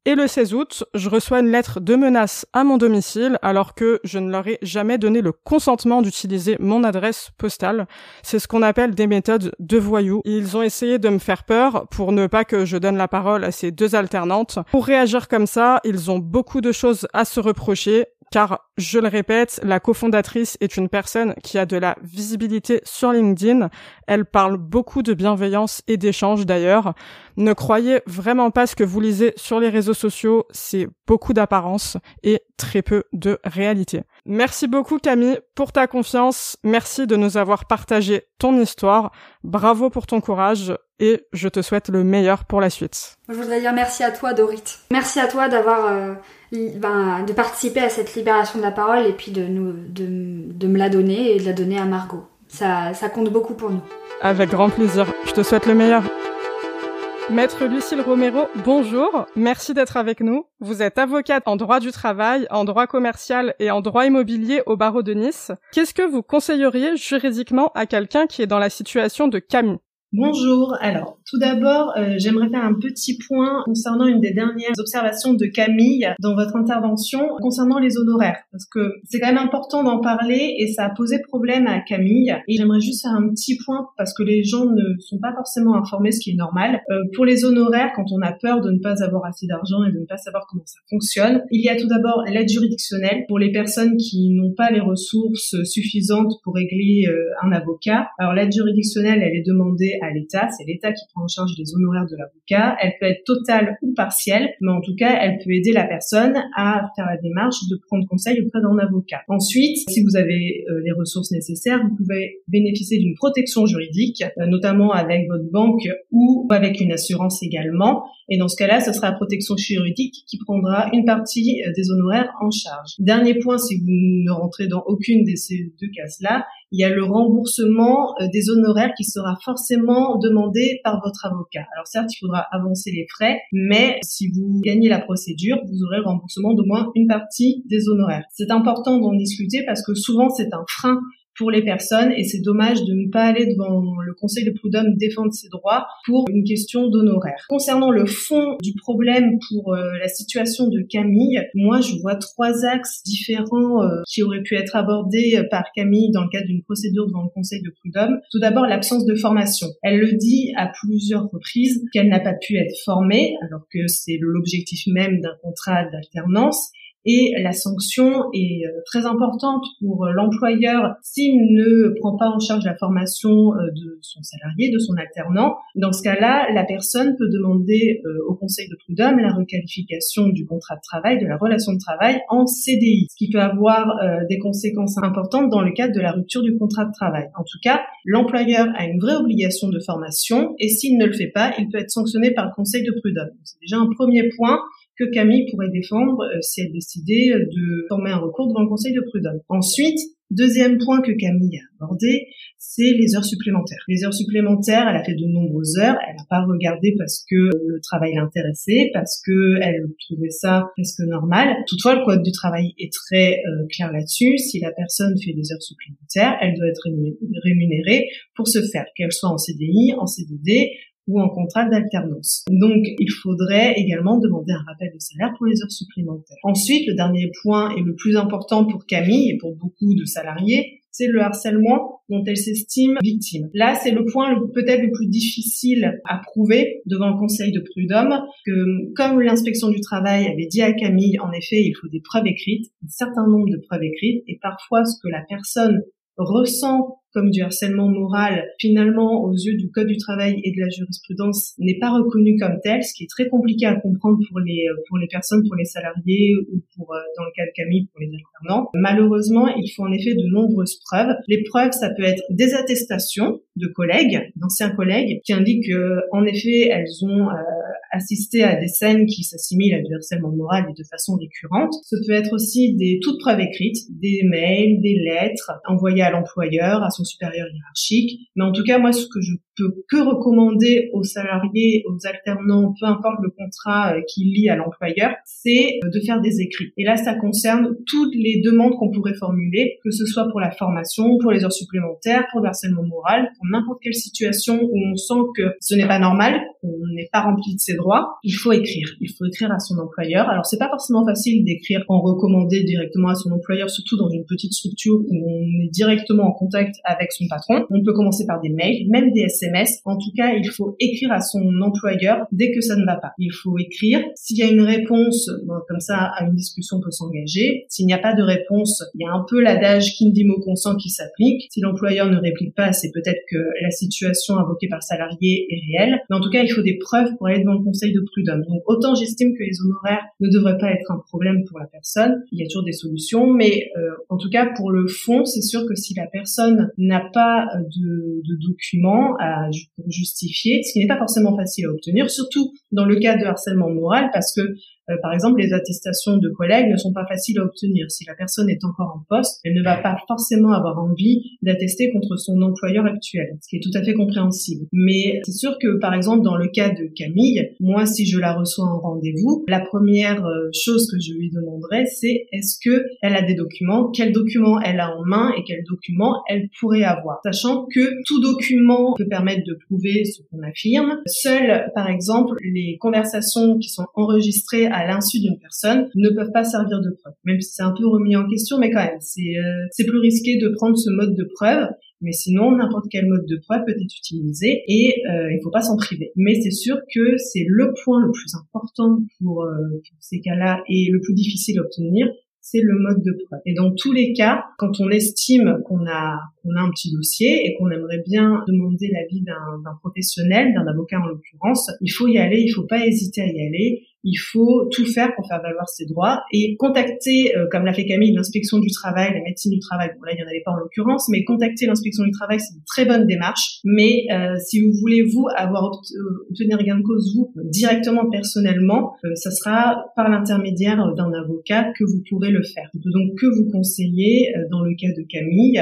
Et le 16 août, je reçois une lettre de menace à mon domicile alors que je ne leur ai jamais donné le consentement d'utiliser mon adresse postale. C'est ce qu'on appelle des méthodes de voyous. Ils ont essayé de me faire peur pour ne pas que je donne la parole à ces deux alternantes. Pour réagir comme ça, ils ont beaucoup de choses à se reprocher car je le répète, la cofondatrice est une personne qui a de la visibilité sur LinkedIn. Elle parle beaucoup de bienveillance et d'échange d'ailleurs. Ne croyez vraiment pas ce que vous lisez sur les réseaux sociaux, c'est beaucoup d'apparence et très peu de réalité. Merci beaucoup Camille pour ta confiance, merci de nous avoir partagé ton histoire, bravo pour ton courage et je te souhaite le meilleur pour la suite. Je voudrais dire merci à toi Dorit. Merci à toi d'avoir... Euh, ben, de participer à cette libération de la parole et puis de, nous, de, me la donner et de la donner à Margot. Ça, ça compte beaucoup pour nous. Avec grand plaisir. Je te souhaite le meilleur. Maître Lucille Romero, bonjour. Merci d'être avec nous. Vous êtes avocate en droit du travail, en droit commercial et en droit immobilier au barreau de Nice. Qu'est-ce que vous conseilleriez juridiquement à quelqu'un qui est dans la situation de Camille? Bonjour. Alors, tout d'abord, euh, j'aimerais faire un petit point concernant une des dernières observations de Camille dans votre intervention concernant les honoraires, parce que c'est quand même important d'en parler et ça a posé problème à Camille. Et j'aimerais juste faire un petit point parce que les gens ne sont pas forcément informés, ce qui est normal. Euh, pour les honoraires, quand on a peur de ne pas avoir assez d'argent et de ne pas savoir comment ça fonctionne, il y a tout d'abord l'aide juridictionnelle pour les personnes qui n'ont pas les ressources suffisantes pour régler euh, un avocat. Alors l'aide juridictionnelle, elle est demandée à l'État. C'est l'État qui prend en charge les honoraires de l'avocat. Elle peut être totale ou partielle, mais en tout cas, elle peut aider la personne à faire la démarche de prendre conseil auprès d'un avocat. Ensuite, si vous avez euh, les ressources nécessaires, vous pouvez bénéficier d'une protection juridique, euh, notamment avec votre banque ou avec une assurance également. Et dans ce cas-là, ce sera la protection juridique qui prendra une partie euh, des honoraires en charge. Dernier point, si vous ne rentrez dans aucune de ces deux cases-là, il y a le remboursement euh, des honoraires qui sera forcément demandé par votre avocat. Alors certes, il faudra avancer les frais, mais si vous gagnez la procédure, vous aurez le remboursement d'au moins une partie des honoraires. C'est important d'en discuter parce que souvent c'est un frein pour les personnes et c'est dommage de ne pas aller devant le Conseil de prud'homme défendre ses droits pour une question d'honoraires. Concernant le fond du problème pour euh, la situation de Camille, moi je vois trois axes différents euh, qui auraient pu être abordés euh, par Camille dans le cadre d'une procédure devant le Conseil de prud'homme. Tout d'abord l'absence de formation. Elle le dit à plusieurs reprises qu'elle n'a pas pu être formée alors que c'est l'objectif même d'un contrat d'alternance et la sanction est euh, très importante pour euh, l'employeur s'il ne prend pas en charge la formation euh, de son salarié, de son alternant. Dans ce cas-là, la personne peut demander au Conseil de prud'homme la requalification du contrat de travail, de la relation de travail en CDI, ce qui peut avoir des conséquences importantes dans le cadre de la rupture du contrat de travail. En tout cas, l'employeur a une vraie obligation de formation et s'il ne le fait pas, il peut être sanctionné par le Conseil de prud'homme. C'est déjà un premier point que Camille pourrait défendre euh, si elle décidait de former un recours devant le Conseil de prud'homme. Ensuite, Deuxième point que Camille a abordé, c'est les heures supplémentaires. Les heures supplémentaires, elle a fait de nombreuses heures, elle n'a pas regardé parce que le travail l'intéressait, parce que elle trouvait ça presque normal. Toutefois, le code du travail est très euh, clair là-dessus. Si la personne fait des heures supplémentaires, elle doit être rémunérée pour se faire, qu'elle soit en CDI, en CDD ou en contrat d'alternance. Donc, il faudrait également demander un rappel de salaire pour les heures supplémentaires. Ensuite, le dernier point et le plus important pour Camille et pour beaucoup de salariés, c'est le harcèlement dont elle s'estime victime. Là, c'est le point peut-être le plus difficile à prouver devant le Conseil de prud'homme, que comme l'inspection du travail avait dit à Camille, en effet, il faut des preuves écrites, un certain nombre de preuves écrites, et parfois ce que la personne ressent comme du harcèlement moral, finalement, aux yeux du Code du travail et de la jurisprudence, n'est pas reconnu comme tel, ce qui est très compliqué à comprendre pour les, pour les personnes, pour les salariés ou pour, euh, dans le cas de Camille, pour les alternants. Malheureusement, il faut en effet de nombreuses preuves. Les preuves, ça peut être des attestations de collègues, d'anciens collègues, qui indiquent qu'en effet, elles ont euh, assisté à des scènes qui s'assimilent à du harcèlement moral et de façon récurrente. Ce peut être aussi des toutes preuves écrites, des mails, des lettres envoyées à l'employeur, à son supérieur hiérarchique. Mais en tout cas, moi, ce que je que recommander aux salariés, aux alternants, peu importe le contrat euh, qui lie à l'employeur, c'est euh, de faire des écrits. Et là, ça concerne toutes les demandes qu'on pourrait formuler, que ce soit pour la formation, pour les heures supplémentaires, pour le harcèlement moral, pour n'importe quelle situation où on sent que ce n'est pas normal, qu'on n'est pas rempli de ses droits, il faut écrire. Il faut écrire à son employeur. Alors, c'est pas forcément facile d'écrire en recommandé directement à son employeur, surtout dans une petite structure où on est directement en contact avec son patron. On peut commencer par des mails, même des SMS. En tout cas, il faut écrire à son employeur dès que ça ne va pas. Il faut écrire. S'il y a une réponse, comme ça, à une discussion peut s'engager. S'il n'y a pas de réponse, il y a un peu l'adage qui dit mot consent qui s'applique. Si l'employeur ne réplique pas, c'est peut-être que la situation invoquée par salarié est réelle. Mais en tout cas, il faut des preuves pour aller devant le conseil de prud'homme. Donc, autant j'estime que les honoraires ne devraient pas être un problème pour la personne. Il y a toujours des solutions, mais euh, en tout cas, pour le fond, c'est sûr que si la personne n'a pas de, de documents justifier, ce qui n'est pas forcément facile à obtenir, surtout dans le cas de harcèlement moral, parce que euh, par exemple, les attestations de collègues ne sont pas faciles à obtenir. Si la personne est encore en poste, elle ne va pas forcément avoir envie d'attester contre son employeur actuel, ce qui est tout à fait compréhensible. Mais c'est sûr que, par exemple, dans le cas de Camille, moi, si je la reçois en rendez-vous, la première euh, chose que je lui demanderai, c'est est-ce que elle a des documents, quels documents elle a en main et quels documents elle pourrait avoir, sachant que tout document peut permettre de prouver ce qu'on affirme. Seules, par exemple, les conversations qui sont enregistrées l'insu d'une personne ne peuvent pas servir de preuve. Même si c'est un peu remis en question, mais quand même, c'est euh, plus risqué de prendre ce mode de preuve. Mais sinon, n'importe quel mode de preuve peut être utilisé et euh, il faut pas s'en priver. Mais c'est sûr que c'est le point le plus important pour, euh, pour ces cas-là et le plus difficile à obtenir, c'est le mode de preuve. Et dans tous les cas, quand on estime qu'on a qu'on a un petit dossier et qu'on aimerait bien demander l'avis d'un professionnel, d'un avocat en l'occurrence, il faut y aller, il faut pas hésiter à y aller il faut tout faire pour faire valoir ses droits et contacter, euh, comme l'a fait Camille, l'inspection du travail, la médecine du travail. Bon là, il n'y en avait pas en l'occurrence, mais contacter l'inspection du travail, c'est une très bonne démarche. Mais euh, si vous voulez vous avoir euh, obtenir gain de cause vous directement personnellement, ça sera par l'intermédiaire d'un avocat que vous pourrez le faire. Je peux donc que vous conseiller, dans le cas de Camille,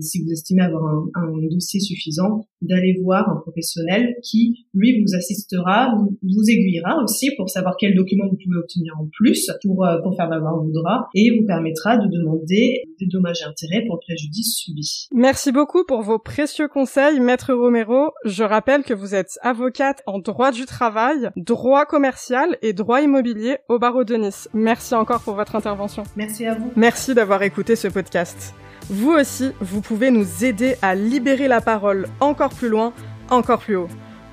si vous estimez avoir un, un dossier suffisant, d'aller voir un professionnel qui, lui, vous assistera, vous aiguillera aussi pour savoir quels documents vous pouvez obtenir en plus pour, euh, pour faire valoir vos droits et vous permettra de demander des dommages et intérêts pour le préjudice subi. Merci beaucoup pour vos précieux conseils, Maître Romero. Je rappelle que vous êtes avocate en droit du travail, droit commercial et droit immobilier au barreau de Nice. Merci encore pour votre intervention. Merci à vous. Merci d'avoir écouté ce podcast. Vous aussi, vous pouvez nous aider à libérer la parole encore plus loin, encore plus haut.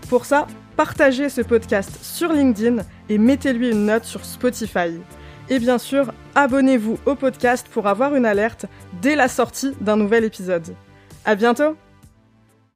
Pour ça, partagez ce podcast sur LinkedIn et mettez-lui une note sur Spotify. Et bien sûr, abonnez-vous au podcast pour avoir une alerte dès la sortie d'un nouvel épisode. À bientôt!